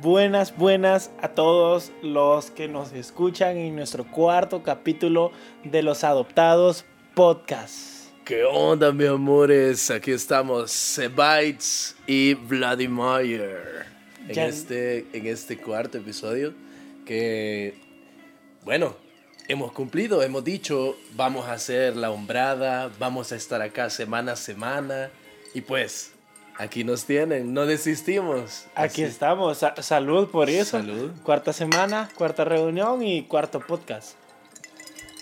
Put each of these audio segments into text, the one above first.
buenas, buenas a todos los que nos escuchan en nuestro cuarto capítulo de Los Adoptados Podcast. ¿Qué onda, mis amores? Aquí estamos, Sebites y Vladimir. En Ya- este, en este cuarto episodio que, bueno, hemos cumplido, hemos dicho, vamos a hacer la hombrada, vamos a estar acá semana a semana. Y pues, aquí nos tienen, no desistimos. Aquí Así- estamos, Sa- salud por eso. Salud. Cuarta semana, cuarta reunión y cuarto podcast.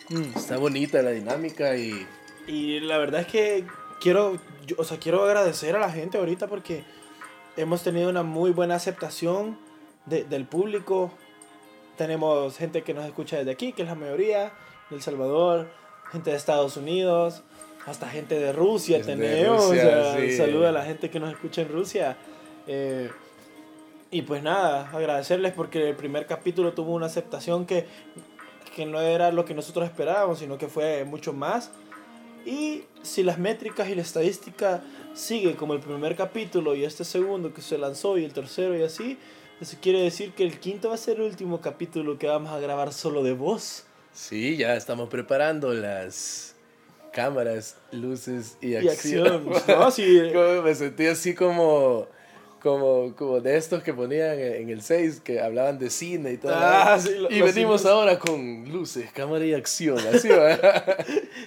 Mm. Está bonita la dinámica y Y la verdad es que quiero, yo- o sea, quiero agradecer a la gente ahorita porque hemos tenido una muy buena aceptación de- del público. Tenemos gente que nos escucha desde aquí, que es la mayoría, de El Salvador, gente de Estados Unidos, hasta gente de Rusia Desde tenemos. Rusia, o sea, sí. Saluda a la gente que nos escucha en Rusia. Eh, y pues nada, agradecerles porque el primer capítulo tuvo una aceptación que, que no era lo que nosotros esperábamos, sino que fue mucho más. Y si las métricas y la estadística sigue como el primer capítulo y este segundo que se lanzó y el tercero y así, eso quiere decir que el quinto va a ser el último capítulo que vamos a grabar solo de voz sí, ya estamos preparando las cámaras, luces y y acción. acción. No, sí, Como me sentí así como, como, como de estos que ponían en el 6, que hablaban de cine y todo. Ah, sí, lo- y venimos cines. ahora con luces, cámara y acción, así va.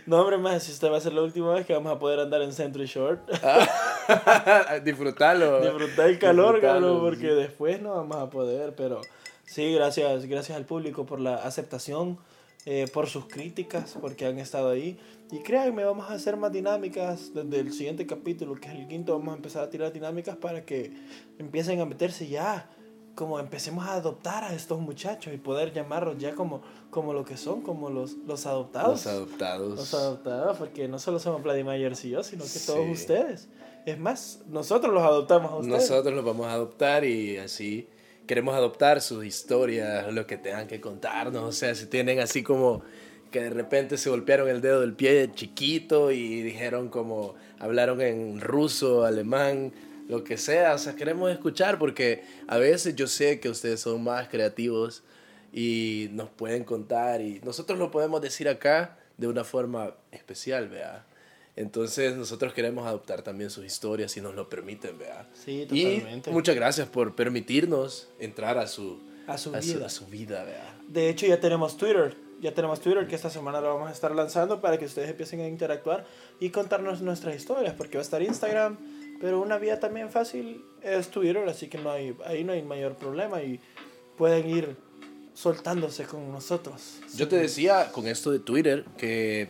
no hombre más, si esta va a ser la última vez que vamos a poder andar en Century Short. Disfrutalo. Disfrutar el calor, cabrón, porque sí. después no vamos a poder, pero sí, gracias, gracias al público por la aceptación, eh, por sus críticas, porque han estado ahí. Y créanme, vamos a hacer más dinámicas desde el siguiente capítulo, que es el quinto, vamos a empezar a tirar dinámicas para que empiecen a meterse ya, como empecemos a adoptar a estos muchachos y poder llamarlos ya como, como lo que son, como los, los adoptados. Los adoptados. Los adoptados, porque no solo somos Vladimir y yo, sino que Sí. todos ustedes. Es más, nosotros los adoptamos a ustedes. Nosotros los vamos a adoptar y así queremos adoptar sus historias, lo que tengan que contarnos. O sea, si tienen así como que de repente se golpearon el dedo del pie chiquito y dijeron como hablaron en ruso, alemán, lo que sea. O sea, queremos escuchar porque a veces yo sé que ustedes son más creativos y nos pueden contar y nosotros lo podemos decir acá de una forma especial, vea. Entonces nosotros queremos adoptar también sus historias si nos lo permiten, vea. Sí, Y totalmente. muchas gracias por permitirnos entrar a su, A su a su, vida. a su vida, vea. De hecho, ya tenemos Twitter. Ya tenemos Twitter que esta semana lo vamos a estar lanzando para que ustedes empiecen a interactuar y contarnos nuestras historias, porque va a estar Instagram, pero una vía también fácil es Twitter, así que no hay, ahí no hay mayor problema y pueden ir soltándose con nosotros. Yo te decía con esto de Twitter que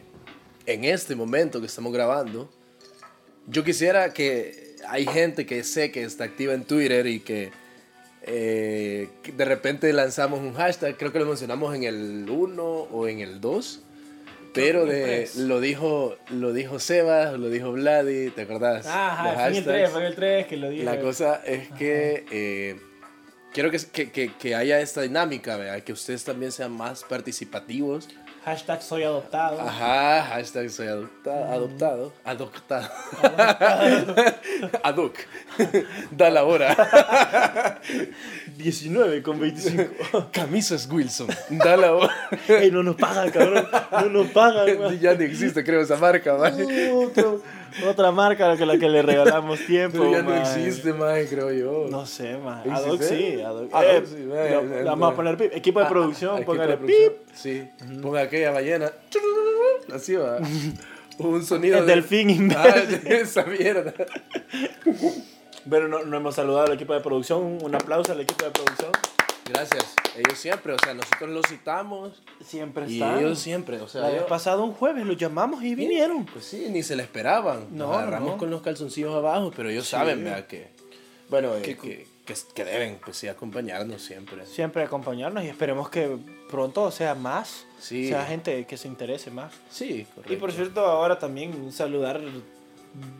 en este momento que estamos grabando, yo quisiera que hay gente que sé que está activa en Twitter y que, eh, de repente lanzamos un hashtag, creo que lo mencionamos en el 1 o en el 2. Pero de, lo dijo lo dijo Sebas, lo dijo Vladi, ¿te acordás? Los Ajá, fue en el hashtags. 3, fue en el 3 que lo dije. La cosa es que eh, quiero que, que, que, que haya esta dinámica, ¿verdad? que ustedes también sean más participativos. Hashtag soy adoptado. Ajá, hashtag soy adopta- adoptado. Adoptado. Adoc. Da la hora. 19 con 25. Camisas Wilson. Da la hora. Ey, no nos pagan, cabrón. No nos pagan. man. ya no existe, creo, esa marca, man. Otro- otra marca que la que le regalamos tiempo. Pero ya no existe, man, creo yo. No sé, man. Adoc sí. Adoc. Adoc Eh, sí, vamos a poner pip. Equipo de Ah, producción, aquí póngale pip. Sí. Ponga aquella ballena. Así va. Un sonido. El de- delfín Ah, imbécil. esa mierda. Bueno, no, no hemos saludado al equipo de producción. Un aplauso al equipo de producción. Gracias. Ellos siempre, o sea, nosotros los citamos Siempre y están. ellos siempre, o sea, La ellos- pasada un jueves los llamamos y vinieron. pues sí, ni se le esperaban. No, Nos agarramos no. con los calzoncillos abajo, pero ellos Sí. saben, ¿verdad? Que, bueno, eh, Que- que, que, que deben, pues sí, acompañarnos siempre. Siempre acompañarnos y esperemos que pronto sea más. Sí. Sea gente que se interese más. Sí, correcto. Y por cierto, ahora también saludar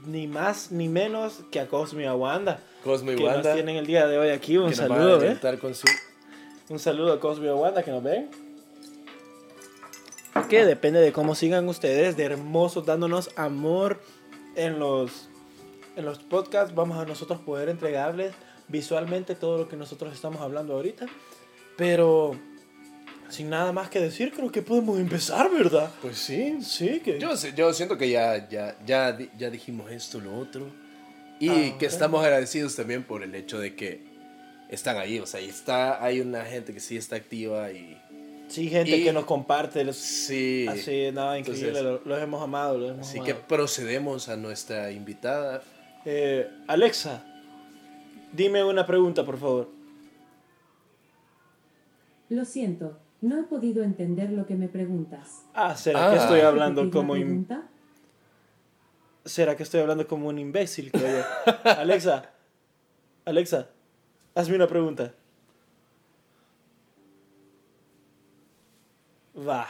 ni más ni menos que a Cosme y a Wanda. Cosmo y que Wanda, nos tienen el día de hoy aquí. Un que nos van a saludo, ¿eh? alentar con su... Un saludo a Cosme y a Wanda que nos ven. Que depende de cómo sigan ustedes, de hermosos, dándonos amor en los, en los podcasts. Vamos a nosotros poder entregarles visualmente todo lo que nosotros estamos hablando ahorita. Pero sin nada más que decir, creo que podemos empezar, ¿verdad? Pues sí. Sí, que... Yo, yo siento que ya, ya, ya, ya dijimos esto, lo otro. Y Ah, que ok. estamos agradecidos también por el hecho de que están ahí. O sea, está, hay una gente que sí está activa y... Sí, gente Y- que nos comparte. los- Sí. Así, nada, increíble. Entonces- lo- los hemos amado, los hemos Así que amado. procedemos a nuestra invitada. Eh, Alexa, dime una pregunta, por favor. Lo siento, no he podido entender lo que me preguntas. Ah, ¿será Ah. que estoy hablando ¿Repetir la como... pregunta? ¿Será que estoy hablando como un imbécil? creo yo? Alexa, Alexa, hazme una pregunta. Va.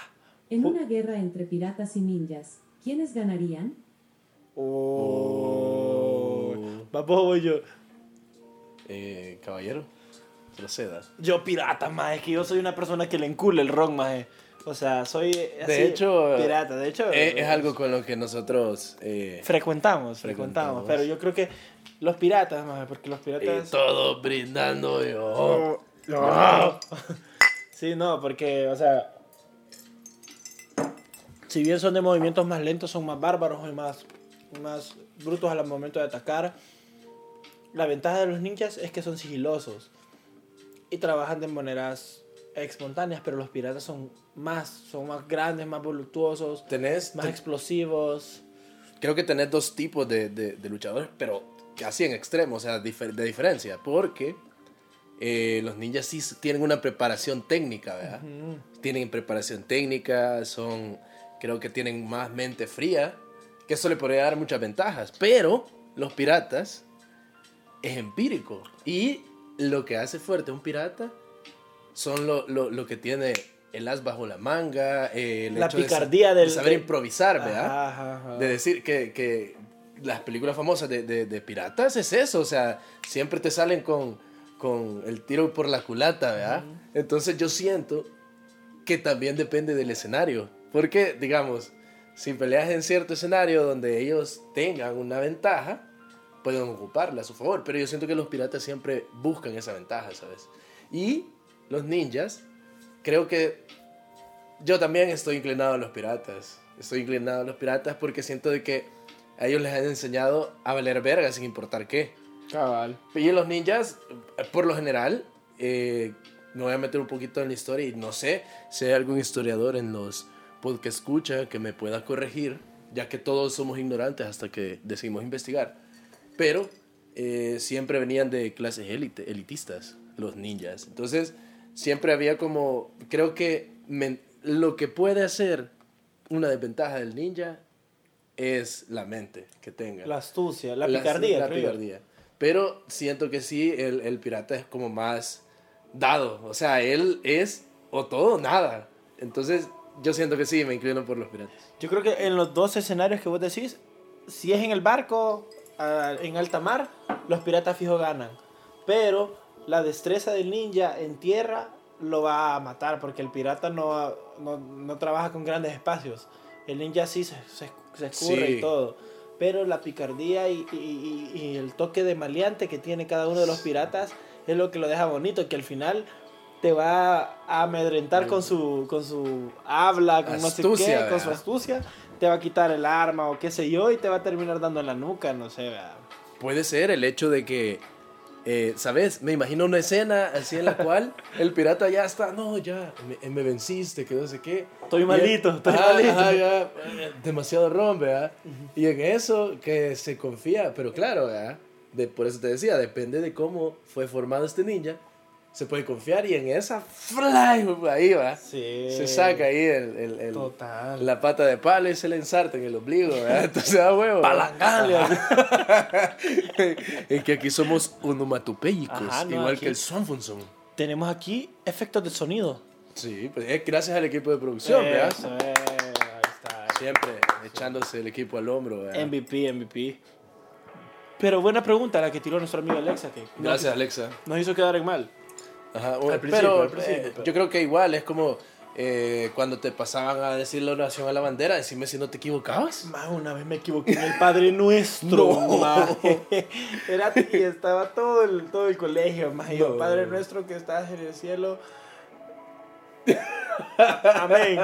En una guerra entre piratas y ninjas, ¿quiénes ganarían? Oh. Va, vos o voy yo. Eh, caballero, proceda. Yo pirata, más. Es que yo soy una persona que le encula el rock, más. O sea, soy así, De hecho, pirata. De hecho, es algo con lo que nosotros... eh, frecuentamos, frecuentamos, Frecuentamos. Pero yo creo que los piratas, más, porque los y piratas. todo brindando yo. No. Sí, no, porque, o sea, si bien son de movimientos más lentos, son más bárbaros y más, más brutos al momento de atacar. La ventaja de los ninjas es que son sigilosos y trabajan de maneras espontáneas, pero los piratas son más, son más grandes, más voluptuosos, Tenés, más explosivos. creo que tenés dos tipos de, de- de luchadores, pero casi en extremo, o sea, difer- de diferencia, porque eh, los ninjas sí tienen una preparación técnica, ¿verdad? Ujú. Tienen preparación técnica, son, creo que tienen más mente fría, que eso le podría dar muchas ventajas, pero los piratas es empírico y lo que hace fuerte a un pirata son lo, lo, lo que tiene el as bajo la manga, eh, el La hecho picardía de del- saber de- improvisar, ¿verdad? Ajá, ajá, ajá. de decir que, que las películas famosas de, de- de piratas es eso, o sea, siempre te salen con, con el tiro por la culata, ¿verdad? Entonces yo siento que también depende del escenario, porque, digamos, si peleas en cierto escenario donde ellos tengan una ventaja, pueden ocuparla a su favor, pero yo siento que los piratas siempre buscan esa ventaja, ¿sabes? Y los ninjas, creo que yo también estoy inclinado a los piratas. Estoy inclinado a los piratas porque siento de que a ellos les han enseñado a valer verga sin importar qué. Cabal. Y los ninjas, por lo general, eh, me voy a meter un poquito en la historia y no sé si hay algún historiador en los que escucha que me pueda corregir, ya que todos somos ignorantes hasta que decidimos investigar. Pero eh, siempre venían de clases élite, elitistas, los ninjas. Entonces, siempre había como, creo que lo que puede hacer una desventaja del ninja es la mente que tenga. La astucia, la La- picardía. la creo picardía. Pero siento que sí, el, el pirata es como más dado. O sea, él es o todo o nada. Entonces, yo siento que sí, me inclino por los piratas. Yo creo que en los dos escenarios que vos decís, si es en el barco, ah, en alta mar, los piratas fijo ganan. Pero la destreza del ninja en tierra lo va a matar porque el pirata no, no, no trabaja con grandes espacios. El ninja sí se, se, se escurre Sí. y todo. Pero la picardía y, y- y- y el toque de maleante que tiene cada uno de los piratas es lo que lo deja bonito, que al final te va a amedrentar con su, con su habla, con no sé Astucia, qué, con su astucia, te va a quitar el arma o qué sé yo y te va a terminar dando en la nuca, no sé, ¿verdad? Puede ser el hecho de que, eh, ¿sabes? Me imagino una escena así en la cual el pirata ya está, no, ya, me, me venciste, que no sé qué. Estoy malito, él- estoy Ajá, malito. ajá, ya, eh, demasiado ron, ¿verdad? Y en eso que se confía, pero claro, ¿verdad? De, por eso te decía, depende de cómo fue formado este ninja, se puede confiar y en esa, fly, ahí va. Sí. Se saca ahí el, el- el- Total. la pata de palo y se le ensarta en el ombligo, ¿verdad? Entonces, a huevo. ¿verdad? Palangale. es que aquí somos onomatopéyicos, Ajá, no, igual que el Swanfunson. Tenemos aquí efectos de sonido. Sí, pues es gracias al equipo de producción, ¿verdad? Eso, eh, ahí está. Siempre echándose el equipo al hombro, ¿verdad? MVP, MVP. Pero buena pregunta la que tiró nuestro amigo Alexa, que nos- Gracias, Alexa. nos hizo quedar en mal. Ajá, Al principio, pero al principio, eh, pero- yo creo que igual es como eh, cuando te pasaban a decir la oración a la bandera, decime si no te equivocabas. Ma, una vez me equivoqué en el Padre Nuestro. No. Era y estaba todo el, todo el colegio, ma, yo. Padre Nuestro que estás en el cielo. Amén.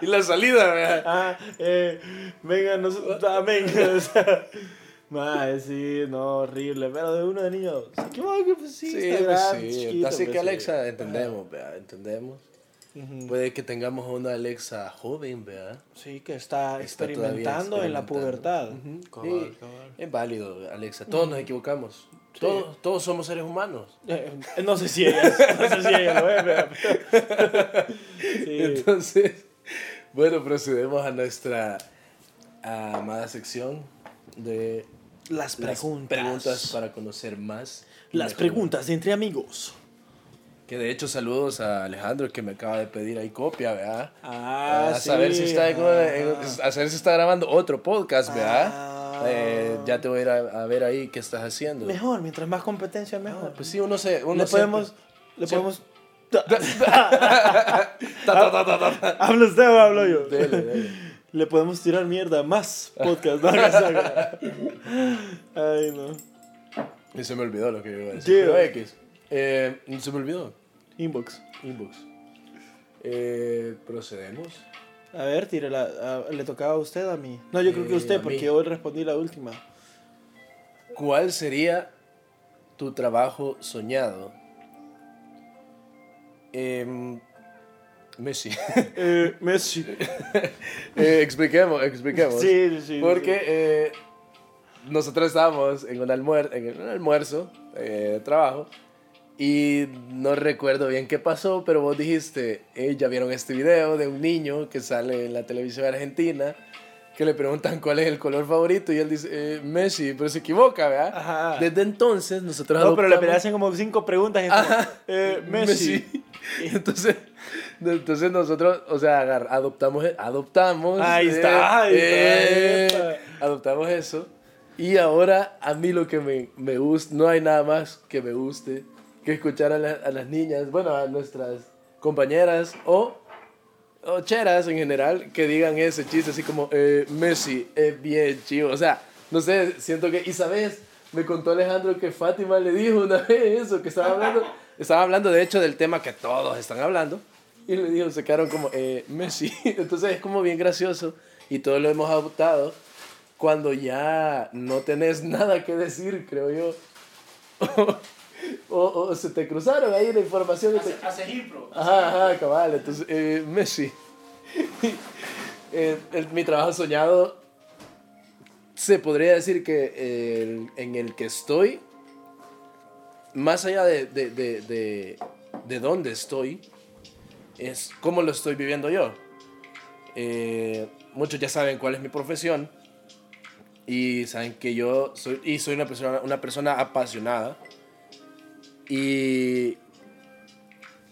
Y la salida, ¿verdad? Ah, eh, venga, nosotros, amén. O sea, ma, sí, no, horrible. Pero de uno de niño, se equivoca, pues sí, Sí, pues sí. chiquito, Así pues, que sí. Alexa, entendemos, ¿verdad? Entendemos. Puede que tengamos una Alexa joven, ¿verdad? Sí, que está, Está todavía experimentando en la pubertad. Sí, cabal. Es válido, Alexa. Todos nos equivocamos. Sí. Todos, todos somos seres humanos. Eh, no sé si ella, no sé si ella lo es. Sí. Entonces, bueno, procedemos a nuestra amada sección de Las las preguntas. preguntas para conocer más. Las mejor. preguntas de entre amigos. Que de hecho, saludos a Alejandro que me acaba de pedir ahí copia, ¿verdad? Ah, a saber si está en- a saber si está grabando otro podcast, ¿verdad? Ah. Eh, ya te voy a ir a, a ver ahí qué estás haciendo. Mejor, mientras más competencia, mejor. Ah, pues sí, uno se. Uno le siempre- podemos... Le Sí. podemos... ¿Habla usted o hablo yo? Dele, dele. Le podemos tirar mierda más podcast. ¿no? Ay, no. Y se me olvidó lo que iba a decir. X. Eh, se me olvidó. Inbox. Inbox. Eh, procedemos. A ver, tire la... a- ¿Le tocaba a usted a mí? No, yo creo que Eh, usted, a porque yo respondí la última. ¿Cuál sería tu trabajo soñado? Em, Messi. Eh, Messi. Eh, expliquemos, expliquemos. Sí, sí, sí. Porque eh, nosotros estábamos en un, almuer en un almuerzo eh, de trabajo y no recuerdo bien qué pasó, pero vos dijiste, ya vieron este video de un niño que sale en la televisión argentina que le preguntan cuál es el color favorito y él dice, eh, Messi, pero se equivoca, ¿verdad? Ajá. Desde entonces nosotros No, pero le adoptamos- hacen como cinco preguntas. Y Ajá. eh, Messi. Entonces, entonces nosotros, o sea, adoptamos, adoptamos. Ahí está, ahí está, epa. adoptamos eso. Y ahora a mí lo que me, me gusta, no hay nada más que me guste que escuchar a, la- a las niñas, bueno, a nuestras compañeras o, o cheras en general, que digan ese chiste así como, eh, Messi es bien chivo. O sea, no sé, siento que, y sabes, me contó Alejandro que Fátima le dijo una vez eso, que estaba hablando, estaba hablando de hecho del tema que todos están hablando. Y le dijo, se quedaron como, eh, Messi. Entonces es como bien gracioso y todos lo hemos adoptado cuando ya no tenés nada que decir, creo yo. o, o se te cruzaron ahí la información. y te- Hace impro. Ajá, ajá, cabal. Entonces, eh, Messi. Eh, el- mi trabajo soñado se podría decir que el- en el que estoy, más allá de, de, de, de, de dónde estoy, es cómo lo estoy viviendo yo. Eh, muchos ya saben cuál es mi profesión y saben que yo soy, y soy una persona, una persona apasionada. Y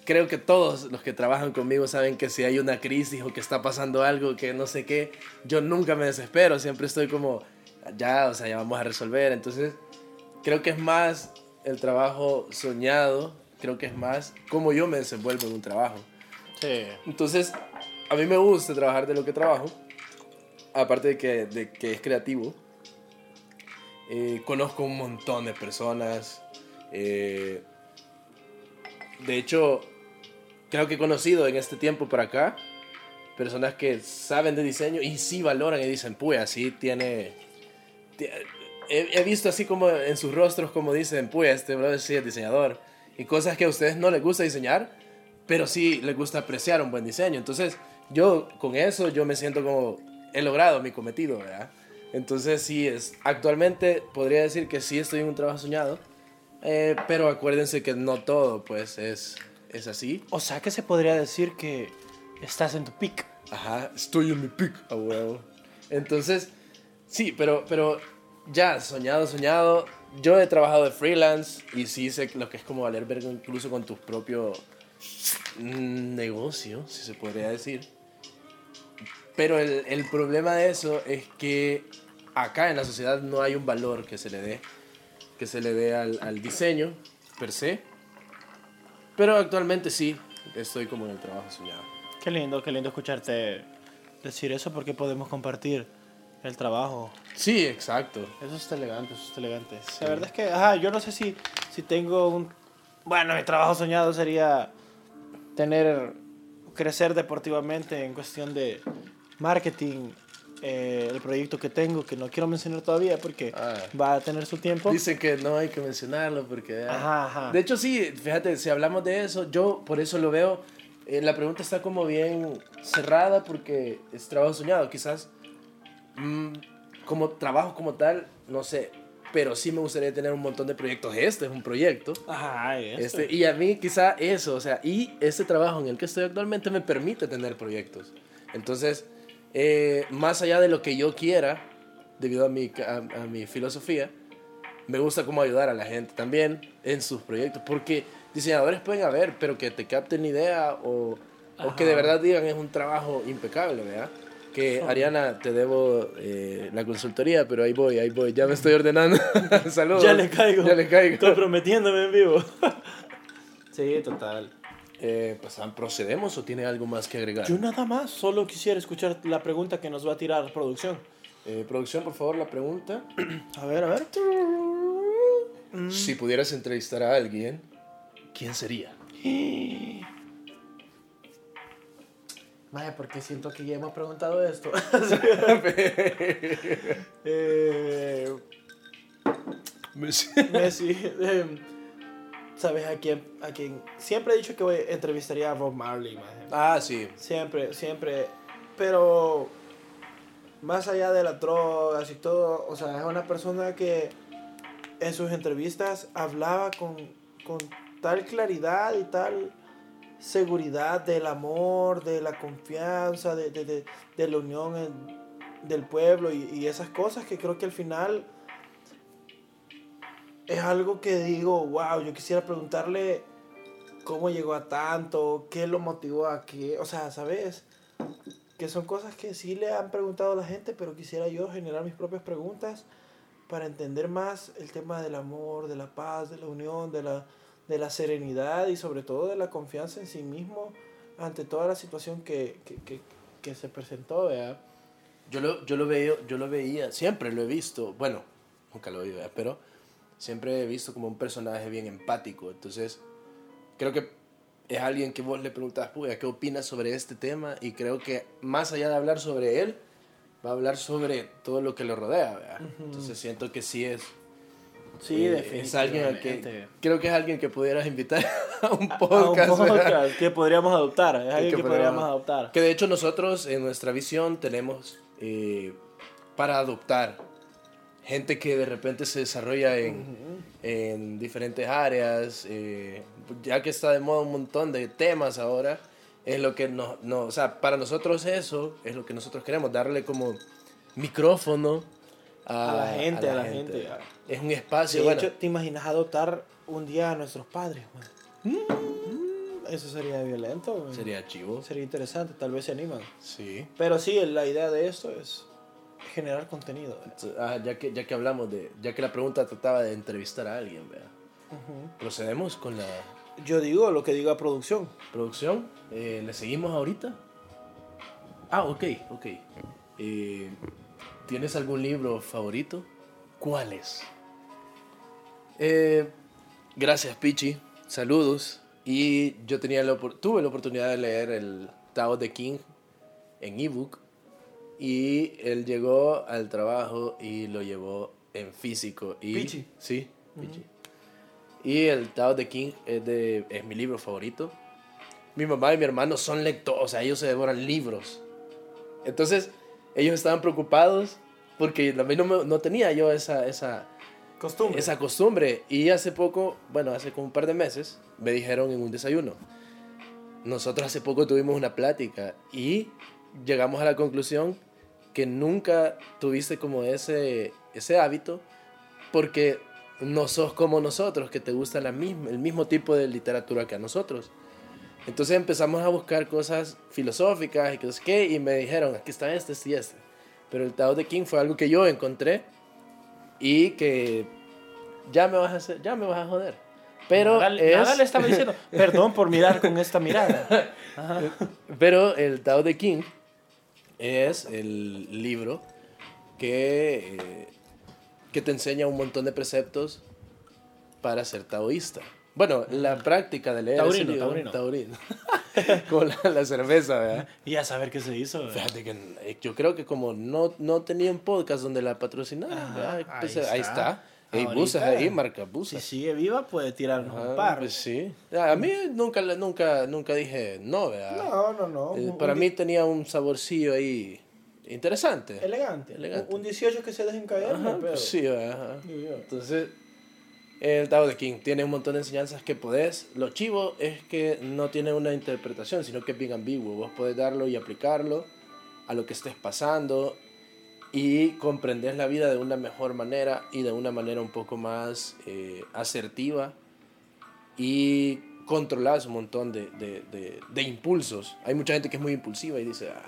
creo que todos los que trabajan conmigo saben que si hay una crisis o que está pasando algo que no sé qué, yo nunca me desespero, siempre estoy como, ya, o sea, ya vamos a resolver. Entonces, creo que es más el trabajo soñado, creo que es más cómo yo me desenvuelvo en un trabajo. Entonces, a mí me gusta trabajar de lo que trabajo, aparte de que, de que es creativo. Eh, conozco un montón de personas. eh, de hecho, creo que he conocido en este tiempo por acá personas que saben de diseño y sí valoran y dicen, pues así tiene... ti- He, he visto así como en sus rostros como dicen, pues este brother sí es diseñador. Y cosas que a ustedes no les gusta diseñar, pero sí les gusta apreciar un buen diseño. Entonces, yo con eso, yo me siento como, he logrado mi cometido, ¿verdad? Entonces, sí, es, actualmente podría decir que sí estoy en un trabajo soñado, eh, pero acuérdense que no todo, pues, es, es así. O sea que se podría decir que estás en tu pick. Ajá, estoy en mi pick, a huevo. Entonces, sí, pero, pero ya, soñado, soñado. Yo he trabajado de freelance y sí sé lo que es como valer verga incluso con tu propio mm, negocio, si se podría decir. Pero el, el problema de eso es que acá en la sociedad no hay un valor que se le dé, que se le dé al, al diseño per se. Pero actualmente sí, estoy como en el trabajo soñado. Qué lindo, qué lindo escucharte decir eso porque podemos compartir el trabajo. Sí, exacto. Eso está elegante, eso está elegante. La verdad es que, ajá, yo no sé si, si tengo un... Bueno, mi trabajo soñado sería tener, crecer deportivamente en cuestión de marketing, eh, el proyecto que tengo, que no quiero mencionar todavía porque Ah. va a tener su tiempo. Dicen que no hay que mencionarlo porque... ah. Ajá, ajá. De hecho, sí, fíjate, si hablamos de eso, yo por eso lo veo. eh, la pregunta está como bien cerrada porque es trabajo soñado. Quizás mm, como trabajo como tal, no sé. Pero sí me gustaría tener un montón de proyectos. Este es un proyecto. Ajá, y esto. Este, y a mí quizá eso, o sea, y este trabajo en el que estoy actualmente me permite tener proyectos. Entonces, eh, más allá de lo que yo quiera, debido a mi, a, a mi filosofía, me gusta como ayudar a la gente también en sus proyectos, porque diseñadores pueden haber, pero que te capten idea o, o que de verdad digan es un trabajo impecable, ¿verdad? Que Ariana, te debo eh, la consultoría, pero ahí voy, ahí voy, ya me estoy ordenando. Saludos. Ya le caigo. Ya le caigo. Estoy prometiéndome en vivo. sí, total. Eh, pues, ¿procedemos o tiene algo más que agregar? Yo nada más, solo quisiera escuchar la pregunta que nos va a tirar producción. Eh, producción, por favor, la pregunta. A ver, a ver. Si pudieras entrevistar a alguien, ¿quién sería? Vaya, porque siento que ya hemos preguntado esto. eh, Messi. eh, ¿Sabes a quién, a quién? Siempre he dicho que voy, entrevistaría a Bob Marley, maje. ah, sí. Siempre, siempre. Pero más allá de las drogas y todo, o sea, es una persona que en sus entrevistas hablaba con, con tal claridad y tal seguridad del amor, de la confianza, de, de, de, de la unión del pueblo y, y esas cosas que creo que al final es algo que digo, wow, yo quisiera preguntarle cómo llegó a tanto, qué lo motivó a qué, o sea, ¿sabes? Que son cosas que sí le han preguntado a la gente, pero quisiera yo generar mis propias preguntas para entender más el tema del amor, de la paz, de la unión, de la, de la serenidad y sobre todo de la confianza en sí mismo ante toda la situación que, que, que, que se presentó, ¿verdad? Yo lo, yo, lo veo, yo lo veía, siempre lo he visto, bueno, nunca lo vi, ¿verdad? pero siempre he visto como un personaje bien empático. Entonces, creo que es alguien que vos le preguntas, "Puya, ¿qué opinas sobre este tema? Y creo que más allá de hablar sobre él, va a hablar sobre todo lo que lo rodea. ¿verdad? Entonces, siento que sí es. Sí, eh, Es alguien al que. definitivamente. Creo que es alguien que pudieras invitar a un A un podcast. podcast que podríamos adoptar, es alguien que que, podríamos- adoptar. Que de hecho nosotros en nuestra visión tenemos eh, para adoptar gente que de repente se desarrolla en, en diferentes áreas, eh, ya que está de moda un montón de temas ahora, es lo que nos, no, o sea, para nosotros eso es lo que nosotros queremos, darle como micrófono a, A la gente, a la gente. Es un espacio, De bueno, hecho, ¿te imaginas adoptar un día a nuestros padres? Mm, Eso sería violento. man. sería chivo. Sería interesante, tal vez se animan. Sí. Pero sí, la idea de esto es generar contenido. Ah, ya, que, ya que hablamos de, ya que la pregunta trataba de entrevistar a alguien, ¿verdad? Procedemos con la Yo digo lo que diga producción. producción. Eh, ¿Le seguimos ahorita? Ah, ok, ok. Eh, ¿Tienes algún libro favorito? ¿Cuál es? Eh, gracias, Pichi. Saludos. Y yo tenía la, tuve la oportunidad de leer el Tao de King en ebook. Y él llegó al trabajo y lo llevó en físico. Y, Pichi. Sí, Pichi. Y el Tao de King es, de, es mi libro favorito. Mi mamá y mi hermano son lectores, o sea, ellos se devoran libros. Entonces, ellos estaban preocupados porque a mí no, me- no tenía yo esa, esa, Costumbre. esa costumbre. Y hace poco, bueno, hace como un par de meses, me dijeron en un desayuno. Nosotros hace poco tuvimos una plática y llegamos a la conclusión que nunca tuviste como ese, ese hábito porque no sos como nosotros, que te gusta la misma, el mismo tipo de literatura que a nosotros. Entonces empezamos a buscar cosas filosóficas y cosas que, y me dijeron, aquí está este, este y este. Pero el Tao de King fue algo que yo encontré y que ya me vas a hacer, ya me vas a joder. Pero nada, es... nada le estaba diciendo, perdón por mirar con esta mirada. Ajá. Pero el Tao de King es el libro que, eh, que te enseña un montón de preceptos para ser taoísta. Bueno, la práctica de leer Taurino, libro- taurino. taurino. como la, la cerveza, ¿verdad? Y a saber qué se hizo. ¿verdad? Fíjate que eh, yo creo que como no, no tenía un podcast donde la patrocinaran, Ajá, ¿verdad? ahí ahí está. está. Hay buses ahí, marca Si buses. sigue viva, puede tirarnos Ajá, un par. pues sí. A mí nunca, nunca, nunca dije no, ¿verdad? No, no, no. Eh, para mí tenía un saborcillo ahí interesante. Elegante. Elegante. Un, un 18 que se dejen caer, Ajá, pues sí, yo. Entonces, el Tao de King tiene un montón de enseñanzas que podés. Lo chivo es que no tiene una interpretación, sino que es bien ambiguo. Vos podés darlo y aplicarlo a lo que estés pasando y comprendés la vida de una mejor manera y de una manera un poco más eh, asertiva y controlás un montón de, de, de, de impulsos. Hay mucha gente que es muy impulsiva y dice, ah,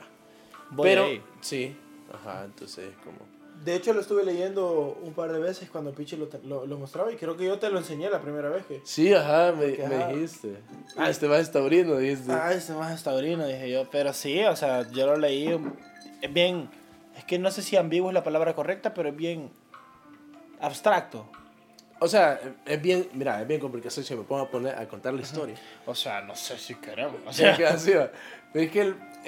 Voy pero ahí. sí, ajá, entonces como... De hecho, lo estuve leyendo un par de veces cuando Pichi lo, lo, lo mostraba y creo que yo te lo enseñé la primera vez que... Sí, ajá, me, Porque, me ajá. dijiste. Ah, este va taurino, dijiste. Ah, ese más es taurino, dije yo. Pero sí, o sea, yo lo leí. Es bien. Es que no sé si ambiguo es la palabra correcta, pero es bien abstracto. O sea, es bien, mira, es bien complicado si me pongo a poner a contar la historia. O sea, no sé si queremos. O sea, sea, que así va. Pero es que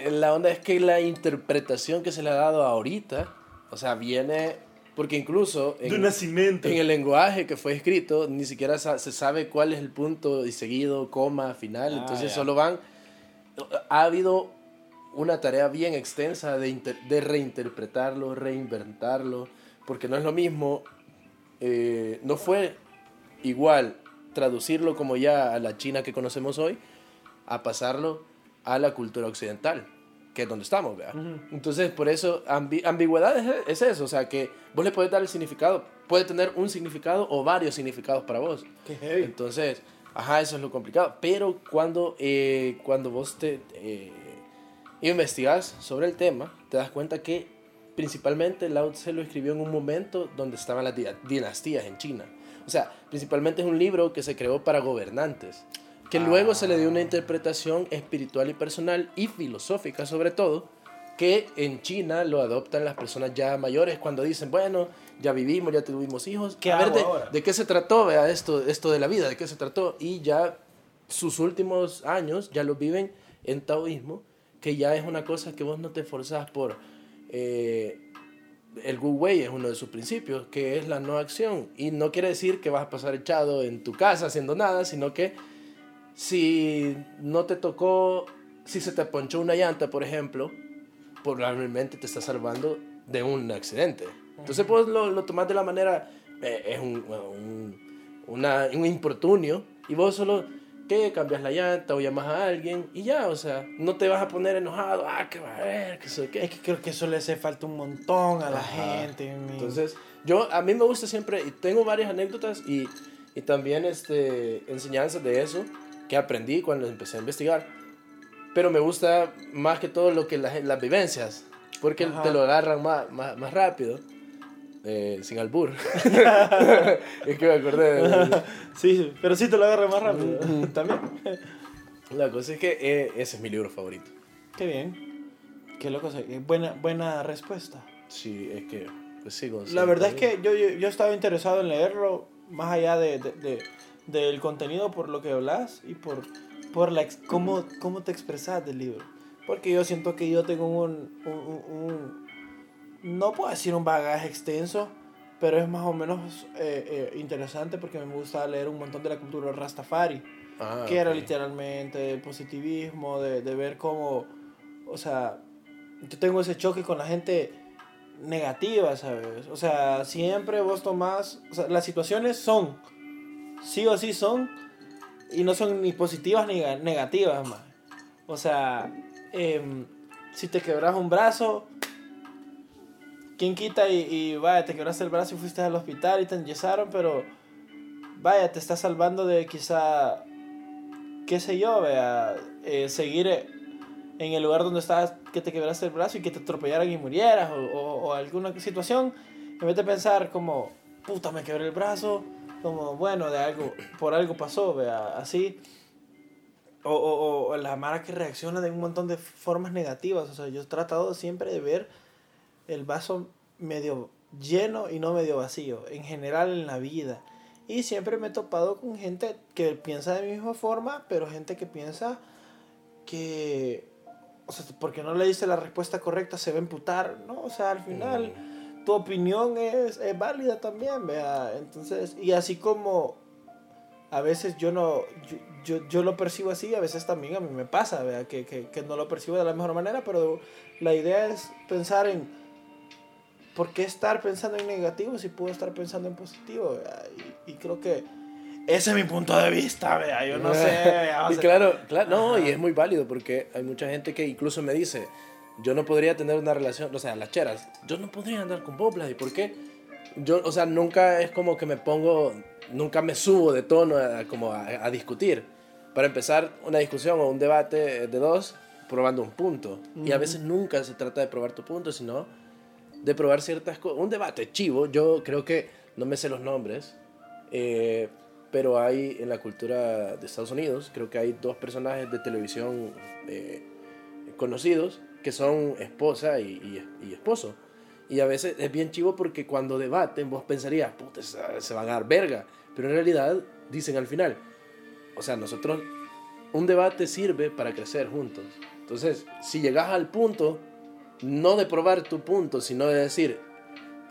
el- la onda es que la interpretación que se le ha dado ahorita, o sea, viene, porque incluso en, nacimiento. en el lenguaje que fue escrito, ni siquiera sa- se sabe cuál es el punto y seguido, coma, final, Ah, entonces ya. solo van, ha habido una tarea bien extensa de, inter- de reinterpretarlo, reinventarlo, porque no es lo mismo, eh, no fue igual traducirlo como ya a la China que conocemos hoy, a pasarlo a la cultura occidental, que es donde estamos, ¿verdad? Entonces, por eso, ambi- ambigüedad es, es eso, o sea, que vos le puedes dar el significado, puede tener un significado o varios significados para vos. Qué heavy. Entonces, ajá, eso es lo complicado. Pero cuando, eh, cuando vos te eh, investigas sobre el tema, te das cuenta que principalmente Lao Tse lo escribió en un momento donde estaban las di- dinastías en China. O sea, principalmente es un libro que se creó para gobernantes, que luego se le dio una interpretación espiritual y personal y filosófica sobre todo, que en China lo adoptan las personas ya mayores cuando dicen, bueno, ya vivimos, ya tuvimos hijos. ¿Qué a ver de, qué se trató, vea, esto, esto de la vida, de qué se trató. Y ya sus últimos años ya los viven en taoísmo, que ya es una cosa que vos no te forzás por... eh, el Wu Wei es uno de sus principios, que es la no acción. Y no quiere decir que vas a pasar echado en tu casa haciendo nada, sino que si no te tocó, si se te ponchó una llanta, por ejemplo, probablemente te está salvando de un accidente. Entonces, pues lo, lo tomás de la manera, eh, es un, un, una- un importunio, y vos solo, ¿qué? Cambias la llanta o llamas a alguien, y ya, o sea, no te vas a poner enojado, ah, que va a ver, que sé qué. Es que creo que eso le hace falta un montón a la gente. mi- Entonces, yo, a mí me gusta siempre, y tengo varias anécdotas y, y también este, enseñanzas de eso que aprendí cuando empecé a investigar. Pero me gusta más que todo lo que las, las vivencias, porque Ajá. te lo agarran más, más, más rápido, eh, sin albur. es que me acordé de... Sí, pero sí te lo agarra más rápido. También. La cosa es que eh, ese es mi libro favorito. Qué bien. Qué loco. eh, Buena, buena respuesta. Sí, es que... Pues sí, Gonzalo, La verdad es que yo, yo, yo estaba interesado en leerlo, más allá de, de- de- del contenido por lo que hablas y por, por la ex- cómo, cómo te expresas del libro. Porque yo siento que yo tengo un, un, un- un- no puedo decir un bagaje extenso, pero es más o menos eh, eh, interesante porque me gusta leer un montón de la cultura Rastafari, Ah, que era literalmente el positivismo, de, de ver cómo, o sea, yo tengo ese choque con la gente negativa, ¿sabes? O sea, siempre vos tomás, o sea, las situaciones son, sí o sí son, y no son ni positivas ni ga- negativas, más. O sea, em, si te quebras un brazo, ¿quién quita y, y vaya, te quebraste el brazo y fuiste al hospital y te enyesaron, pero vaya, te está salvando de quizá, qué sé yo, vea, eh, seguir en el lugar donde estabas, que te quebraste el brazo y que te atropellaran y murieras, o, o- o alguna situación, en vez de pensar como, puta, me quebré el brazo, como, bueno, de algo, por algo pasó, vea, así. O, o, o la Mara que reacciona de un montón de formas negativas. O sea, yo he tratado siempre de ver el vaso medio lleno y no medio vacío, en general en la vida. Y siempre me he topado con gente que piensa de misma forma, pero gente que piensa que, o sea, porque no le dice la respuesta correcta se va a emputar, ¿no? O sea, al final tu opinión es, es válida también, vea. Entonces, y así como a veces yo no, yo, yo, yo lo percibo así, a veces también a mí me pasa, vea, que, que, que no lo percibo de la mejor manera, pero la idea es pensar en ¿por qué estar pensando en negativo si puedo estar pensando en positivo? Y, y creo que ese es mi punto de vista, vea. Yo no sé, vea, o y claro, claro, no, Ajá. y es muy válido porque hay mucha gente que incluso me dice, yo no podría tener una relación, o sea, las cheras, yo no podría andar con vos, ¿y por qué? Yo, o sea, nunca es como que me pongo, nunca me subo de tono a, como a, a discutir. Para empezar una discusión o un debate de dos, probando un punto. Y a veces nunca se trata de probar tu punto, sino de probar ciertas cosas. Un debate chivo, yo creo que, no me sé los nombres, eh, pero hay en la cultura de Estados Unidos, creo que hay dos personajes de televisión eh, conocidos que son esposa y, esposo. Y a veces es bien chivo porque cuando debaten vos pensarías, puta, se, se van a dar verga. Pero en realidad dicen al final, o sea, nosotros, un debate sirve para crecer juntos. Entonces, si llegas al punto, no de probar tu punto, sino de decir,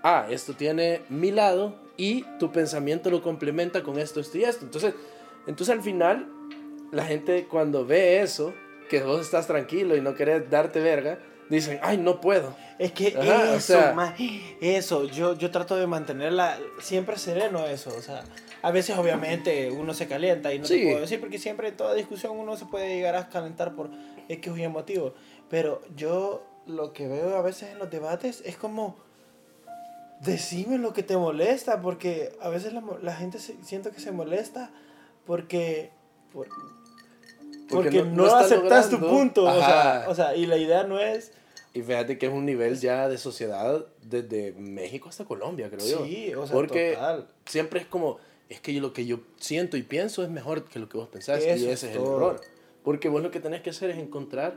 ah, esto tiene mi lado y tu pensamiento lo complementa con esto, esto y esto. Entonces, entonces al final, la gente cuando ve eso, que vos estás tranquilo y no querés darte verga, dicen, ay, no puedo. Es que Ajá, o eso, sea- ma- eso, yo, yo trato de mantenerla siempre sereno eso, o sea, a veces obviamente uno se calienta y no Sí. te puedo decir porque siempre en toda discusión uno se puede llegar a calentar por X o Y motivo, pero yo lo que veo a veces en los debates es como decime lo que te molesta, porque a veces la, la gente se- siento que se molesta porque por- Porque porque, no- no, aceptas tu logrando. punto, o sea, o sea, y la idea no es Y fíjate que es un nivel ya de sociedad desde México hasta Colombia, creo yo. Sí, o sea, Porque total. siempre es como, es que lo que yo siento y pienso es mejor que lo que vos pensás Eso y es ese es el todo. error. Porque vos lo que tenés que hacer es encontrar,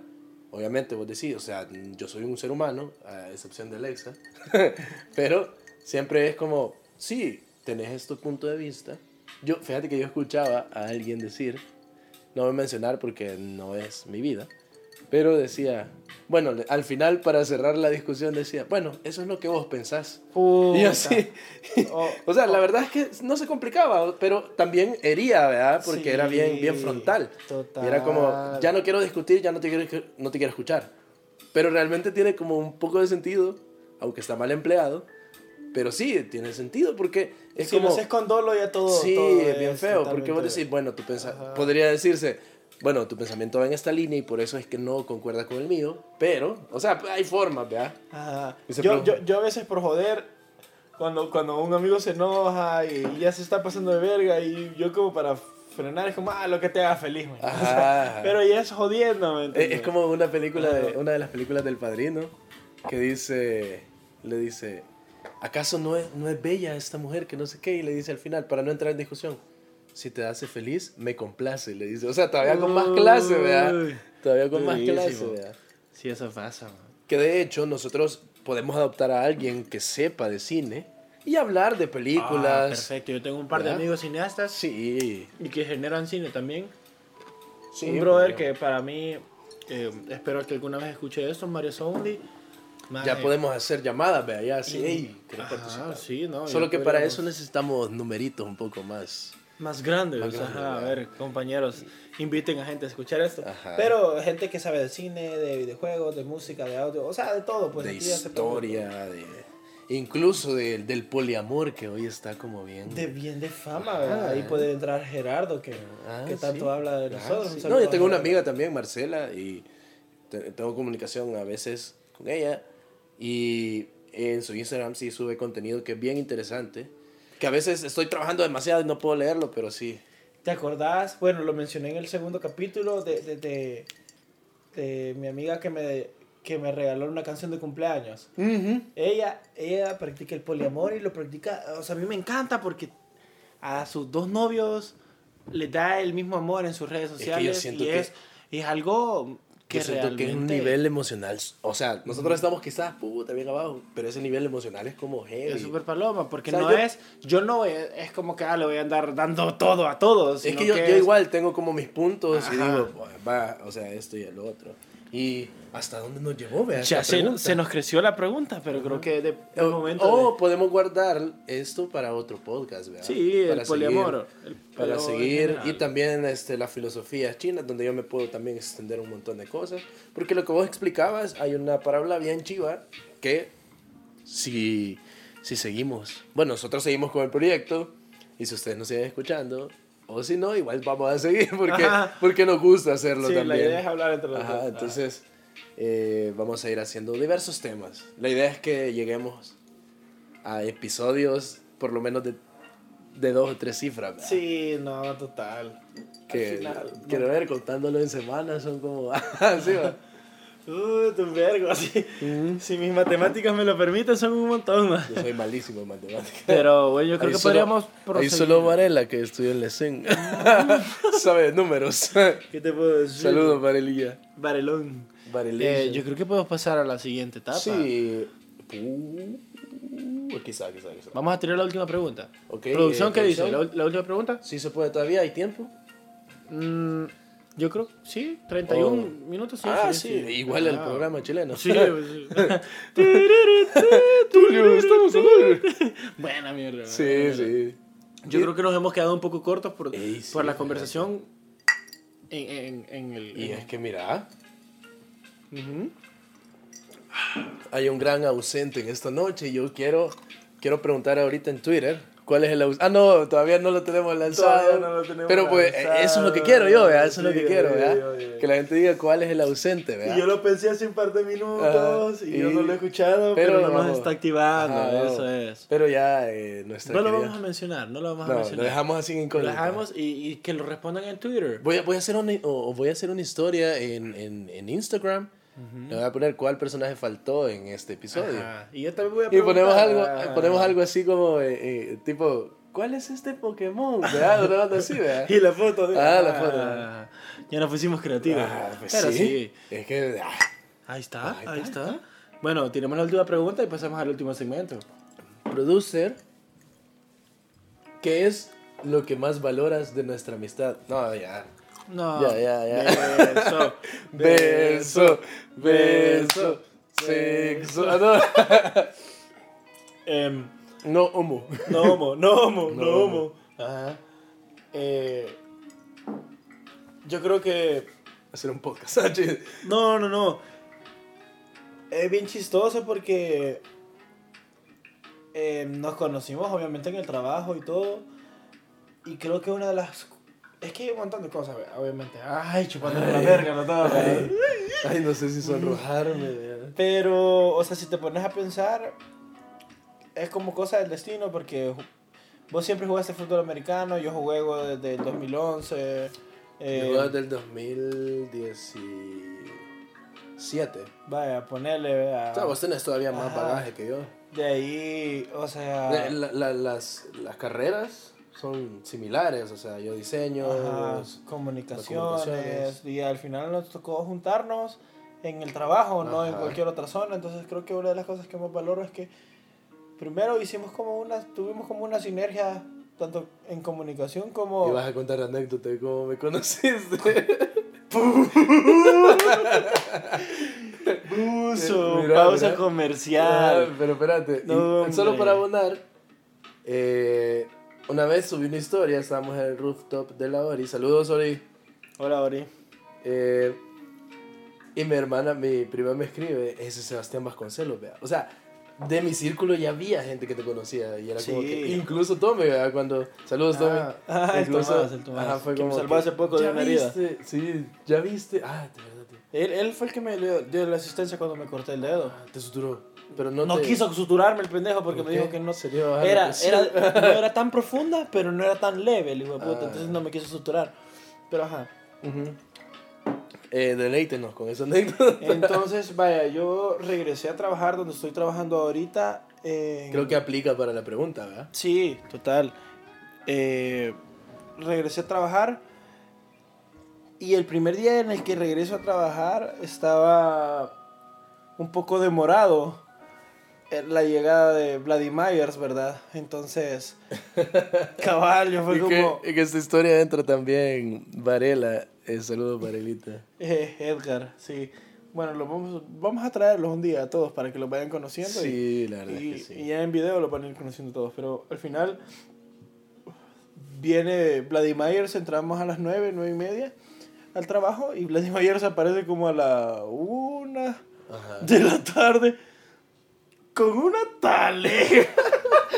obviamente vos decís, o sea, yo soy un ser humano, a excepción de Alexa, pero siempre es como, sí, tenés este punto de vista. Yo, fíjate que yo escuchaba a alguien decir, no voy a mencionar porque no es mi vida, pero decía, bueno, al final para cerrar la discusión decía, bueno, eso es lo que vos pensás. Y yo así, O- o sea, la verdad es que no se complicaba, pero también hería, ¿verdad? Porque Sí, era bien, bien frontal. total. Y era como, ya no quiero discutir, ya no te quiero, no te quiero escuchar. Pero realmente tiene como un poco de sentido, aunque está mal empleado, pero sí, tiene sentido porque es si como... lo haces con dolo ya todo. sí, todo es bien feo, porque vos decís, bueno, tu pensa podría decirse, bueno, tu pensamiento va en esta línea y por eso es que no concuerda con el mío, pero, o sea, hay formas, ¿verdad? Ajá. Yo, yo, yo a veces por joder, cuando, cuando un amigo se enoja y ya se está pasando de verga y yo como para frenar es como, ah, lo que te haga feliz, man. O sea, Ajá. pero ya es jodiendo, ¿me Es, es como una película de, una de las películas del padrino que dice, le dice, ¿acaso no es, no es bella esta mujer que no sé qué? Y le dice al final, para no entrar en discusión, si te hace feliz, me complace, le dice. O sea, todavía con más clase, ¿verdad? Todavía con más clase. ¿verdad? Sí, eso pasa, man. Que de hecho nosotros podemos adoptar a alguien que sepa de cine y hablar de Ah, películas. perfecto, yo tengo un par de ¿Verdad? amigos cineastas sí, y que generan cine también. sí. un brother que para mí, eh, espero que alguna vez escuche esto, Mario Ya podemos hacer llamadas, vea, ya así, y- hey, ¿querés Ajá, sí, no, Solo que para podríamos- eso necesitamos numeritos un poco más. Más grandes, Más ajá, a ver, compañeros, inviten a gente a escuchar esto. Ajá. Pero gente que sabe de cine, de videojuegos, de música, de audio, o sea, de todo, pues. de historia, de incluso de- del poliamor que hoy está como bien. De bien de fama, ¿verdad? Ahí puede entrar Gerardo, que, Ah, que tanto sí. habla de Ah, nosotros. sí. Un No, yo tengo una amiga también, Marcela, y te- tengo comunicación a veces con ella. Y en su Instagram sí sube contenido que es bien interesante. Que a veces estoy trabajando demasiado y no puedo leerlo, pero sí. ¿Te acordás? Bueno, lo mencioné en el segundo capítulo de, de, de, de mi amiga que me, que me regaló una canción de cumpleaños. Ella, ella practica el poliamor y lo practica, o sea, a mí me encanta porque a sus dos novios les da el mismo amor en sus redes que yo sociales siento y que- es, es algo que, que siento que es un realmente nivel emocional. O sea, nosotros estamos quizás puta bien abajo, pero ese nivel emocional es como heavy. es súper paloma, porque O sea, no yo- es, yo no voy- es como que ah, le voy a andar dando todo a todos. Es que yo, yo es- igual tengo como mis puntos y Ajá. digo, "Bueno, va, o sea, esto y el otro. Y hasta dónde nos llevó, vea. Ya se, se nos creció la pregunta, pero creo que de, O, momento. o de- podemos guardar esto para otro podcast, ¿verdad? sí, el Para el para poliamor en seguir y también este, las filosofías chinas donde yo me puedo también extender un montón de cosas porque lo que vos explicabas hay una parábola bien chiva que si, si seguimos bueno nosotros seguimos con el proyecto y si ustedes nos siguen escuchando o si no igual vamos a seguir porque, Ajá. porque nos gusta hacerlo Sí, también la idea es hablar entre los Ajá, dos. entonces eh, vamos a ir haciendo diversos temas la idea es que lleguemos a episodios por lo menos de, de dos o tres cifras ¿verdad? Sí, no, total. que Al final, quiero ver contándolo en semanas son como así va. Uh, tu vergo, así. Si mis matemáticas me lo permiten, son un montón más. yo soy malísimo en matemáticas Pero bueno, yo creo Ahí que solo- podríamos proseguir. solo Varela que estudió en Lecen. Sabe de números. ¿Qué te puedo decir? Saludos, Varelilla. Varelón. Varelilla. Eh, yo creo que podemos pasar a la siguiente etapa. Sí. Uh, quizá, quizá, quizá. Vamos a tirar la última pregunta. Ok, ¿Producción eh, qué dice? ¿La, la última pregunta? Sí se puede todavía, hay tiempo. Mm, yo creo, sí, 31 Oh. minutos. Sí, ah, sí, igual el Ah. programa chileno. Sí, sí. Tulio, estamos al aire. Buena mierda. Sí, sí. Yo creo que nos hemos quedado un poco cortos por, Ey, sí, por la conversación en, en, en el... Y en- es que mira, Ujú. hay un gran ausente en esta noche y yo quiero, quiero preguntar ahorita en Twitter cuál es el. Ah, no, todavía no lo tenemos lanzado. No lo tenemos pero pues lanzado. eso es lo que quiero yo, ¿verdad? Eso es lo que quiero, ¿verdad? Que la gente diga cuál es el ausente, ¿verdad? Y yo lo pensé hace un par de minutos Ajá, y, yo y- no lo he escuchado, pero, pero no nos está activando, Ajá, eso es. Pero ya eh, nuestra No lo querida- vamos a mencionar, no lo vamos a No, mencionar. lo dejamos así en Lo incógnito. dejamos y, y que lo respondan en Twitter. Voy a, voy a hacer una, o voy a hacer una historia en, en, en Instagram. Le voy a poner cuál personaje faltó en este episodio. Ajá. Y yo también voy a Y ponemos preguntar. algo, Ajá. ponemos algo así como, eh, eh, tipo, ¿cuál es este Pokémon? ¿Verdad? Una onda así, ¿verdad? Y la foto. de- Ah, la foto. Ya nos pusimos creativos. Ah, pues pero sí. sí. Es que, ah, Ahí está, Ahí ahí, está, está. Bueno, tenemos la última pregunta y pasamos al último segmento. producer, ¿qué es lo que más valoras de nuestra amistad? No, ya. No. Ya, ya, ya. Beso. Beso, beso, sexo. Ah, Em, no, no, homo. no homo, no homo, no, No homo. Ajá. Eh, yo creo que. Hacer un podcast. ah. No, no, no. Es bien chistoso porque. eh, nos conocimos obviamente en el trabajo y todo. Y creo que una de las. Es que hay un montón de cosas, obviamente. Ay, chupando la verga, no todo. Ay, ay, no sé si sonrojarme. ¿verdad? Pero, o sea, si te pones a pensar, es como cosa del destino porque vos siempre jugaste fútbol americano, yo jugué desde el 2011. eh, Llegó desde el 2017. vaya, ponerle a... O sea, vos tenés todavía más Ajá. bagaje que yo. De ahí, o sea... La- la- las, las carreras son similares, o sea, yo diseño, ajá, vos- comunicaciones, comunicaciones. y al final nos tocó juntarnos en el trabajo, no en Ajá. cualquier otra zona, entonces creo que una de las cosas que más valoro es que primero hicimos como una, tuvimos como una sinergia tanto en comunicación como... Y vas a contar anécdota de cómo me conociste. Uso, Mira, pausa mira. Ah, comercial. pero espérate, y No, solo para abonar, eh, una vez subí una historia, estábamos en el rooftop de la Ori, saludos Ori, Hola, Ori. eh, y mi hermana, mi prima me escribe, ese es Sebastián Vasconcelos, vea. O sea, de mi círculo ya había gente que te conocía y era como Sí. que, incluso Tommy, vea, cuando, saludos Tommy. Ah, ah, el Tomás, el Tomás, ajá, fue que me como salvó hace poco de "¿Ya una herida". Sí, ya viste, ah, de verdad, tío. Él, él fue el que me dio, dio la asistencia cuando me corté el dedo. Ah, te suturó, pero no, No te- quiso suturarme el pendejo porque ¿Por me dijo que no. Se le iba a bajar la Era, era, no era tan profunda, pero no era tan leve, el hijo de puta. Ah. Entonces no me quiso suturar. Pero ajá. Ujú. Eh, deleítenos con esa anécdota. Entonces, vaya, yo regresé a trabajar donde estoy trabajando ahorita. en- Creo que aplica para la pregunta, ¿verdad? Sí, total. eh, regresé a trabajar. Y el primer día en el que regreso a trabajar estaba un poco demorado la llegada de Vladimir, ¿verdad? Entonces, caballo, fue Y como... que en esta historia entra también Varela. Eh, saludos, Varelita. Eh, Edgar, sí. Bueno, lo vamos, vamos a traerlos un día a todos para que los vayan conociendo. y- Sí, la verdad y, es que sí. y ya en video lo van a ir conociendo todos. Pero al final viene Vladimir, entramos a las 9, 9 y media al trabajo y Vladimir se aparece como a la una Ajá. de la tarde con una talega.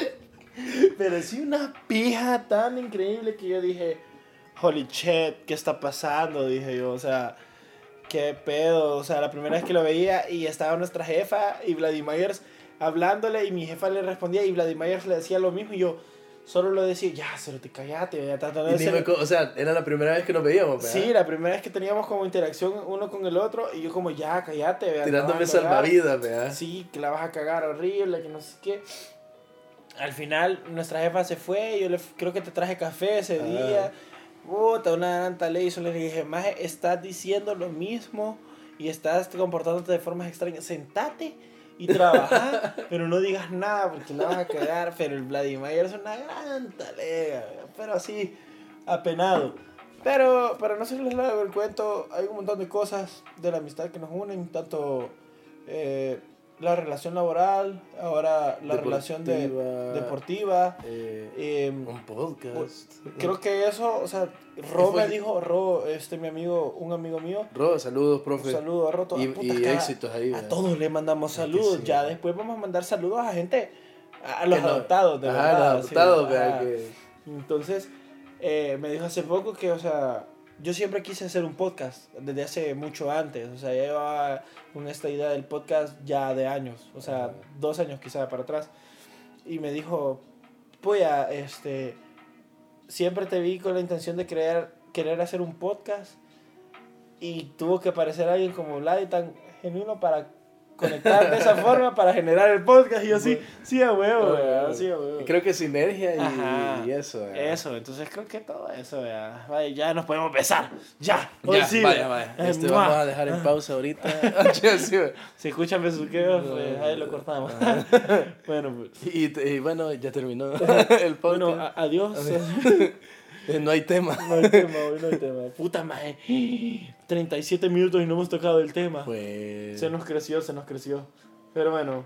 Pero sí una pija tan increíble que yo dije, holy shit, ¿qué está pasando? Dije yo, o sea, qué pedo. O sea, la primera vez que lo veía y estaba nuestra jefa y Vladimir hablándole y mi jefa le respondía y Vladimir le decía lo mismo y yo solo lo decía, ya, solo te callate, ya tratando de o sea, era la primera vez que nos veíamos, ¿verdad? Sí, la primera vez que teníamos como interacción uno con el otro y yo como, ya, cállate, vea, la Tirándome vas a cagar". salvavidas, ¿verdad? Sí, que la vas a cagar horrible, que no sé qué. Al final, nuestra jefa se fue, yo le, creo que te traje café ese Ah. día. Puta, una gran talé y solo le dije, maje, estás diciendo lo mismo y estás comportándote de formas extrañas. Sentate y trabaja, pero no digas nada porque la vas a cagar. Pero el Vladimir es una gran talega, pero así, apenado. Pero para no serles largo el cuento, hay un montón de cosas de la amistad que nos unen, tanto eh, la relación laboral, ahora la relación de, Deportiva. Eh, eh, un podcast. creo que eso, o sea, Ro me dijo, Ro, este mi amigo, un amigo mío, Ro, saludos, profe. saludo a Ro, toda Y, puta, y a- éxitos ahí, A ¿verdad? todos le mandamos saludos, sí. ya después vamos a mandar saludos a gente, a, a los no- adoptados, de Ajá, verdad. los sí, adoptados. Que- Entonces, eh, me dijo hace poco que, o sea, yo siempre quise hacer un podcast, desde hace mucho antes, o sea, ya llevaba con esta idea del podcast ya de años, o sea, dos años quizá para atrás. Y me dijo, Puya, este, siempre te vi con la intención de querer, querer hacer un podcast y tuvo que aparecer alguien como Vlad tan genuino para conectar de esa forma para generar el podcast y yo sí, sí a huevo, sí a huevo. Creo que sinergia y, eso. Eso, entonces creo que todo eso. Vaya, ya nos podemos besar. Ya. Hoy Ya, sí, vaya, vaya. Este ¡mua! vamos a dejar en pausa ahorita. Si escuchan besuqueos, pues ahí lo cortamos. bueno, pues. y, y bueno, ya terminó el podcast. Bueno, adiós. Eh, no hay tema. no hay tema, hoy no hay tema. Puta madre. 37 minutos y no hemos tocado el tema. Pues... Se nos creció, se nos creció. Pero bueno,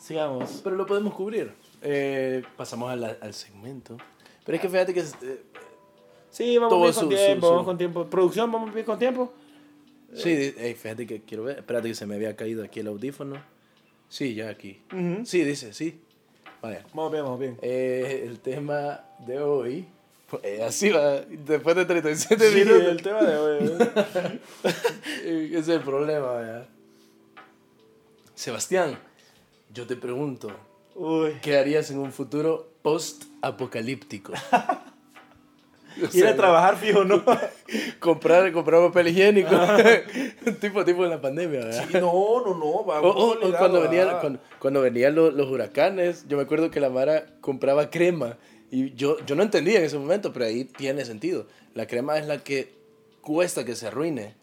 sigamos. Pero lo podemos cubrir. Eh, pasamos a la- al segmento. Pero es que fíjate que... eh, Sí, vamos bien con su- tiempo, su- vamos con tiempo. Producción, vamos bien con tiempo. sí, di- ey, fíjate que quiero ver. Espérate que se me había caído aquí el audífono. Sí, ya aquí. Ujú. Sí, dice, sí. Vaya. Vamos bien, vamos bien. Eh, el tema de hoy... eh, así va. Después de 37 Sí, minutos. el tema de hoy. ¿eh? Ese es el problema, ¿verdad? Sebastián, yo te pregunto, Uy. ¿qué harías en un futuro post-apocalíptico? O Ir sea, a trabajar fijo, ¿no? comprar, comprar papel higiénico. tipo, tipo en la pandemia, ¿verdad? Sí, no, no, no. Va, O- o- cuando, va. venían, cuando, cuando venían los, los huracanes, yo me acuerdo que la Mara compraba crema. Y yo, yo no entendía en ese momento, pero ahí tiene sentido. La crema es la que cuesta que se arruine.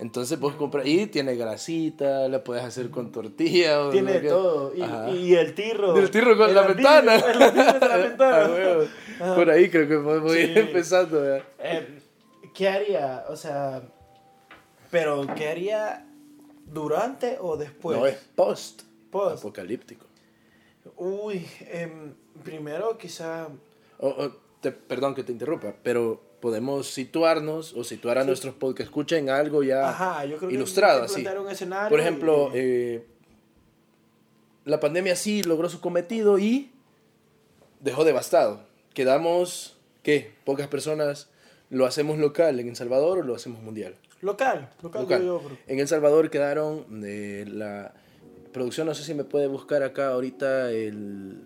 Entonces vos compras, y tiene grasita, la puedes hacer con tortilla. o Tiene de todo. Y, y el tirro. Del tirro con El la ventana. El la ventana. Ah, huevo. Por ahí creo que ir Sí. empezando. Eh, ¿Qué haría? O sea, pero ¿qué haría durante o después? no, es post. Post. Apocalíptico. Uy, em, primero quizá... O- o te- perdón que te interrumpa, pero podemos situarnos o situar a nuestros que escuchen algo ya Ajá, yo creo ilustrado que así. Por ejemplo, y- eh, la pandemia sí logró su cometido y dejó devastado. Quedamos, ¿qué? Pocas personas. ¿Lo hacemos local en El Salvador o lo hacemos mundial? Local, local, Local. yo. En El Salvador quedaron eh, la producción, no sé si me puede buscar acá ahorita el,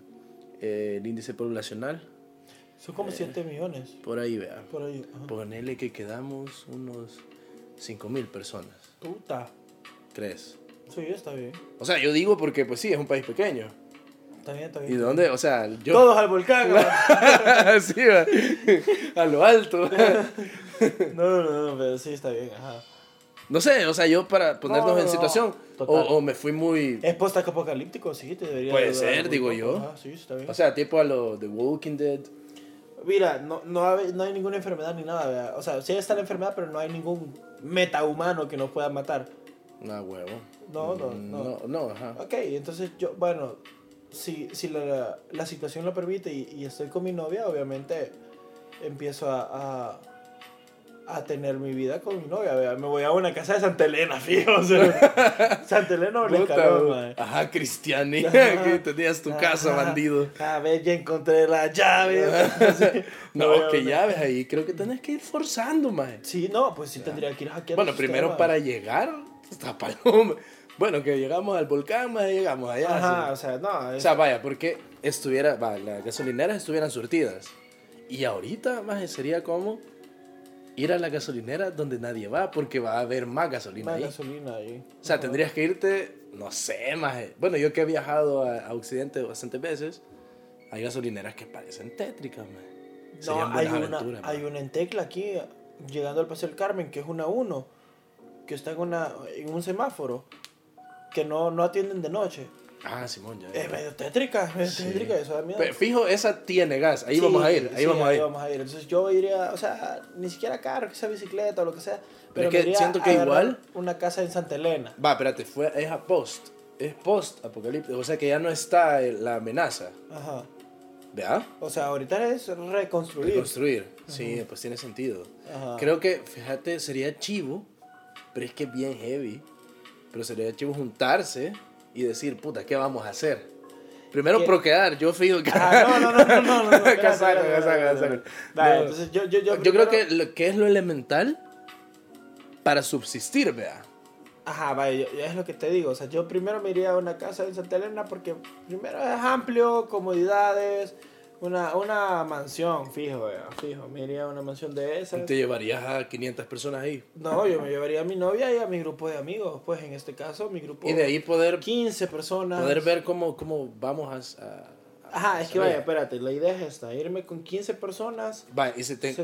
eh, el índice poblacional. Son como 7 millones, Por ahí, vea. por ahí. ajá. Ponele que quedamos unos 5 mil personas, Puta. ¿crees? Sí, está bien. O sea, yo digo porque, pues sí, es un país pequeño. Está bien, está ¿Y bien. dónde? O sea, yo... Todos al volcán. sí, va. A lo alto. No, no, no, pero sí está bien, ajá. No sé, o sea, yo para ponernos No, en situación. O, me fui muy... Es post-apocalíptico, sí, te debería Puede ser, digo yo. Ajá, sí, está bien. O sea, tipo a lo de Walking Dead. Mira, no, no, hay, no hay ninguna enfermedad ni nada, ¿verdad? O sea, sí está la enfermedad, pero no hay ningún metahumano que nos pueda matar. No, huevo. No, no, no. No, no, ajá. Ok, entonces yo, bueno, si, si la, la situación lo permite y, y estoy con mi novia, obviamente empiezo a, a, a tener mi vida con mi novia. ¿verdad? Me voy a una casa de Santa Elena, fijo. O sea, Santa Elena o Puta. Ajá, Cristiani. Que tenías tu casa, Ajá. bandido. A ver, ya encontré la llave. A No, que llaves ahí. Creo que tenés que ir forzando, maje. Sí, no, pues sí tendría que ir a hackear Bueno, primero sistema. para llegar hasta Paloma. Bueno, que llegamos al volcán, más llegamos allá. Ajá, o sea, no. O es- sea, vaya, porque estuviera, va, las gasolineras estuvieran surtidas. Y ahorita, más sería como ir a la gasolinera donde nadie va, porque va a haber más gasolina más ahí. gasolina ahí. O sea, tendrías que irte, no sé, más. Bueno, yo que he viajado a, a Occidente bastantes veces, hay gasolineras que parecen tétricas, man. No, hay una, aventuras, hay man. una en Tecla aquí, llegando al Paseo del Carmen, que es una 1, que está en, una, en un semáforo, que no, no atienden de noche. Ah, Simón, ya. Es medio tétrica, es medio Sí. tétrica, eso da miedo. Pero fijo, esa tiene gas. Ahí Sí, vamos a ir, ahí sí, vamos a ir. vamos a ir. Entonces yo iría, o sea, ni siquiera carro, que sea bicicleta o lo que sea. Pero, es que me siento que igual- Una casa en Santa Elena. Va, espérate, fue, es a post. Es post apocalíptico. O sea que ya no está el- la amenaza. Ajá. ¿Vea? O sea, ahorita es reconstruir. Reconstruir. Sí, pues tiene sentido. Ajá. Creo que, fíjate, sería chivo, pero es que es bien heavy. Pero sería chivo juntarse y decir, puta, ¿qué vamos a hacer? Primero ¿Qué? procrear, yo fijo que... Ah, no, no, no, no, no, no. Vale, No. entonces yo, yo, yo, Yo creo que lo que es lo elemental para subsistir, vea. Ajá, vaya, yo- es lo que te digo. O sea, yo primero me iría a una casa en Santa Elena porque primero es amplio, comodidades, una, una mansión, fijo, vea, fijo. Me iría a una mansión de esas. Te llevarías a 500 personas ahí. No, yo me llevaría a mi novia y a mi grupo de amigos. Pues en este caso, mi grupo. Y de ahí poder, 15 personas. poder ver cómo, cómo vamos a... a- Ajá, es que vaya, espérate, la idea es esta: irme con 15 personas. Va, y se te...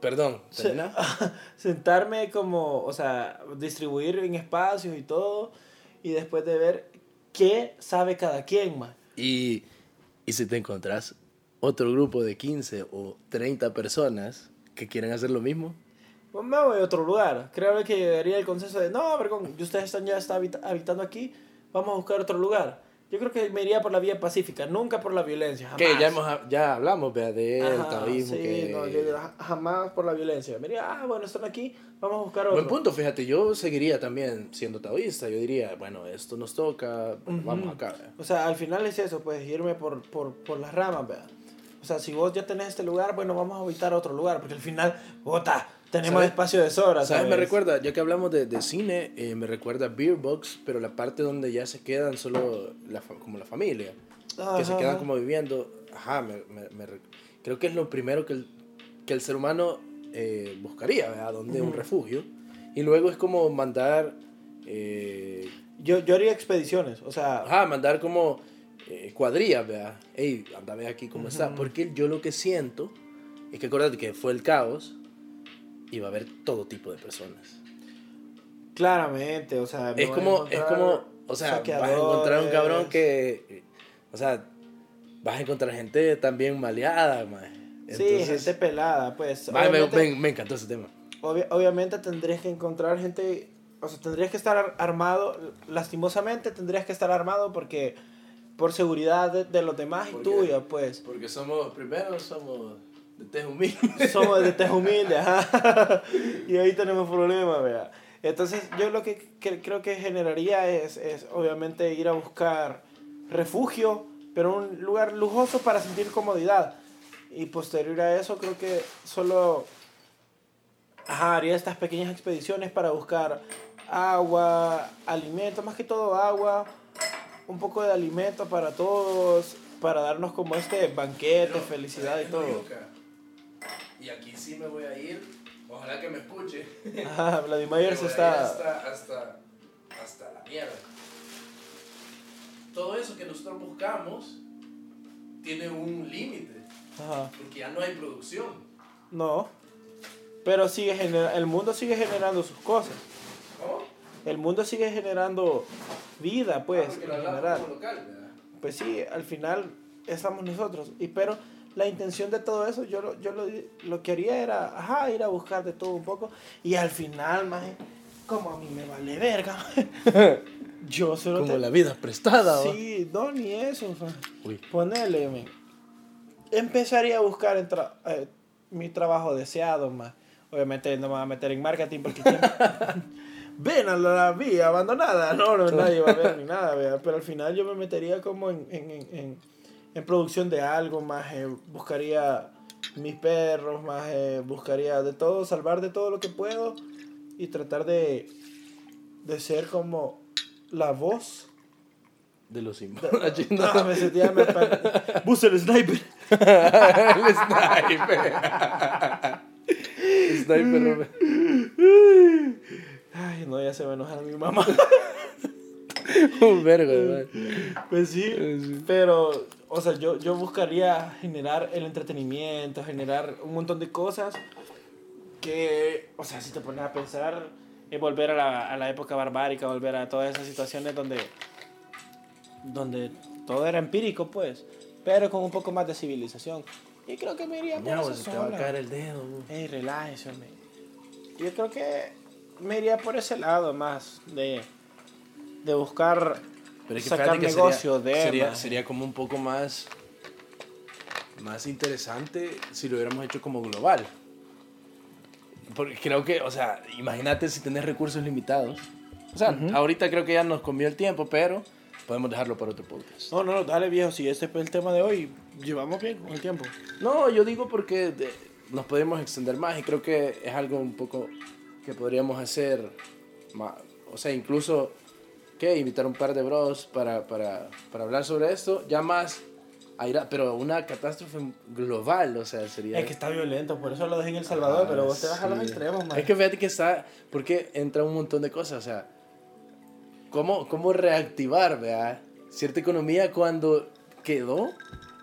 Perdón, ¿termina? sentarme como, o sea, distribuir en espacios y todo, y después de ver qué sabe cada quien, más. Y, y si te encontrás otro grupo de 15 o 30 personas que quieren hacer lo mismo, Pues me voy a otro lugar. Creo que llegaría el consenso de, no, vergón, y ustedes están ya está habita- habitando aquí, vamos a buscar otro lugar. Yo creo que me iría por la vía pacífica, nunca por la violencia. Jamás. que ya, hemos, ya hablamos vea, de el Ajá, taoísmo, sí, que... no, yo jamás por la violencia. Me diría, ah, bueno, están aquí, vamos a buscar otro. Buen punto, fíjate, yo seguiría también siendo taoísta, yo diría, bueno, esto nos toca, bueno, Ujú. vamos acá. vea. O sea, al final es eso, pues irme por, por, por las ramas, ¿verdad? O sea, si vos ya tenés este lugar, bueno, vamos a habitar otro lugar, porque al final, bota, tenemos ¿Sabes? espacio de sobra, ¿Sabes? ¿sabes? Me recuerda, ya que hablamos de, de cine, eh, me recuerda Beer Box, pero la parte donde ya se quedan solo la, como la familia, que se Ajá, quedan ajá. como viviendo. Ajá, me, me- me re- creo que es lo primero que el, que el ser humano eh, buscaría, ¿verdad? Donde un Ujú. refugio. Y luego es como mandar, eh, Yo, yo haría expediciones, o sea, ajá, mandar como eh, cuadrillas, ¿verdad? Ey, anda, ve aquí cómo está. Porque yo lo que siento es que acuérdate que fue el caos y va a haber todo tipo de personas. claramente, o sea... Es como, es como, o sea, vas a encontrar un cabrón que, o sea, vas a encontrar gente también maleada, mae. Sí, Entonces, gente pelada, pues. me, obviamente, me- me encantó ese tema. obvi- obviamente tendrías que encontrar gente, o sea, tendrías que estar ar- armado, lastimosamente tendrías que estar armado porque por seguridad de, de los demás y ¿Por qué? tuya, pues. Porque somos, primero somos de tez humilde. Somos de tez humilde, ajá. y ahí tenemos problemas, vea. Entonces, yo lo que, que creo que generaría es, es, obviamente, ir a buscar refugio, pero un lugar lujoso para sentir comodidad. Y posterior a eso, creo que solo ajá, haría estas pequeñas expediciones para buscar agua, alimento, más que todo agua, un poco de alimento para todos, para darnos como este banquete, felicidad y todo. Y aquí sí me voy a ir. Ojalá que me escuche. Ajá, Vladimir se está... Hasta, hasta, hasta la mierda. todo eso que nosotros buscamos tiene un límite, Ajá. porque ya no hay producción. No. Pero sigue genera- el mundo sigue generando sus cosas. ¿Cómo? El mundo sigue generando vida, pues, Ah, en general. local, ¿verdad? Pues sí, al final estamos nosotros. Y pero la intención de todo eso, yo lo, yo lo, lo que haría era, ajá, ir a buscar de todo un poco. Y al final, más como a mí me vale verga, maje, yo solo Como te- la vida prestada. Sí, no, ni eso. Uy. Ponele, men. Empezaría a buscar el tra- eh, mi trabajo deseado, más. Obviamente no me voy a meter en marketing porque... ¿quién- Ven a la vía abandonada. No, no, nadie va a ver ni nada, vea. Pero al final yo me metería como en, en, en, en, producción de algo, más eh, buscaría mis perros, más eh, buscaría de todo, salvar de todo lo que puedo y tratar de, de ser como la voz De los simbos. no, me sentía me Bus el sniper. el sniper. sniper. Ay, no, ya se va a enojar mi mamá. Un vergo, ¿verdad? Pues sí, Sí. pero, o sea, yo, yo buscaría generar el entretenimiento, generar un montón de cosas que, o sea, si te pones a pensar, es volver a la, a la época barbárica, volver a todas esas situaciones donde, donde todo era empírico, pues, pero con un poco más de civilización. Y creo que me iría por Ya, esa pues, se te va a caer el dedo. Ey, relájese, hombre. Yo creo que me iría por ese lado más de, de buscar Pero es que sacar que negocio sería, de sería, sería como un poco más más interesante si lo hubiéramos hecho como global. Porque creo que, o sea, imagínate si tenés recursos limitados. O sea, ahorita creo que ya nos comió el tiempo, pero podemos dejarlo para otro podcast. No, no, no, dale viejo, si este es el tema de hoy, llevamos bien con el tiempo. No, yo digo porque de- nos podemos extender más y creo que es algo un poco que podríamos hacer, o sea, incluso que invitar un par de bros para, para, para hablar sobre esto, ya más, pero una catástrofe global, o sea, sería... Es que está violento, por eso lo dejé en El Salvador, Ah, pero vos te vas a los sí. extremos, man. Es que fíjate que está, porque entra un montón de cosas, o sea, ¿cómo, cómo reactivar, vea, cierta economía cuando quedó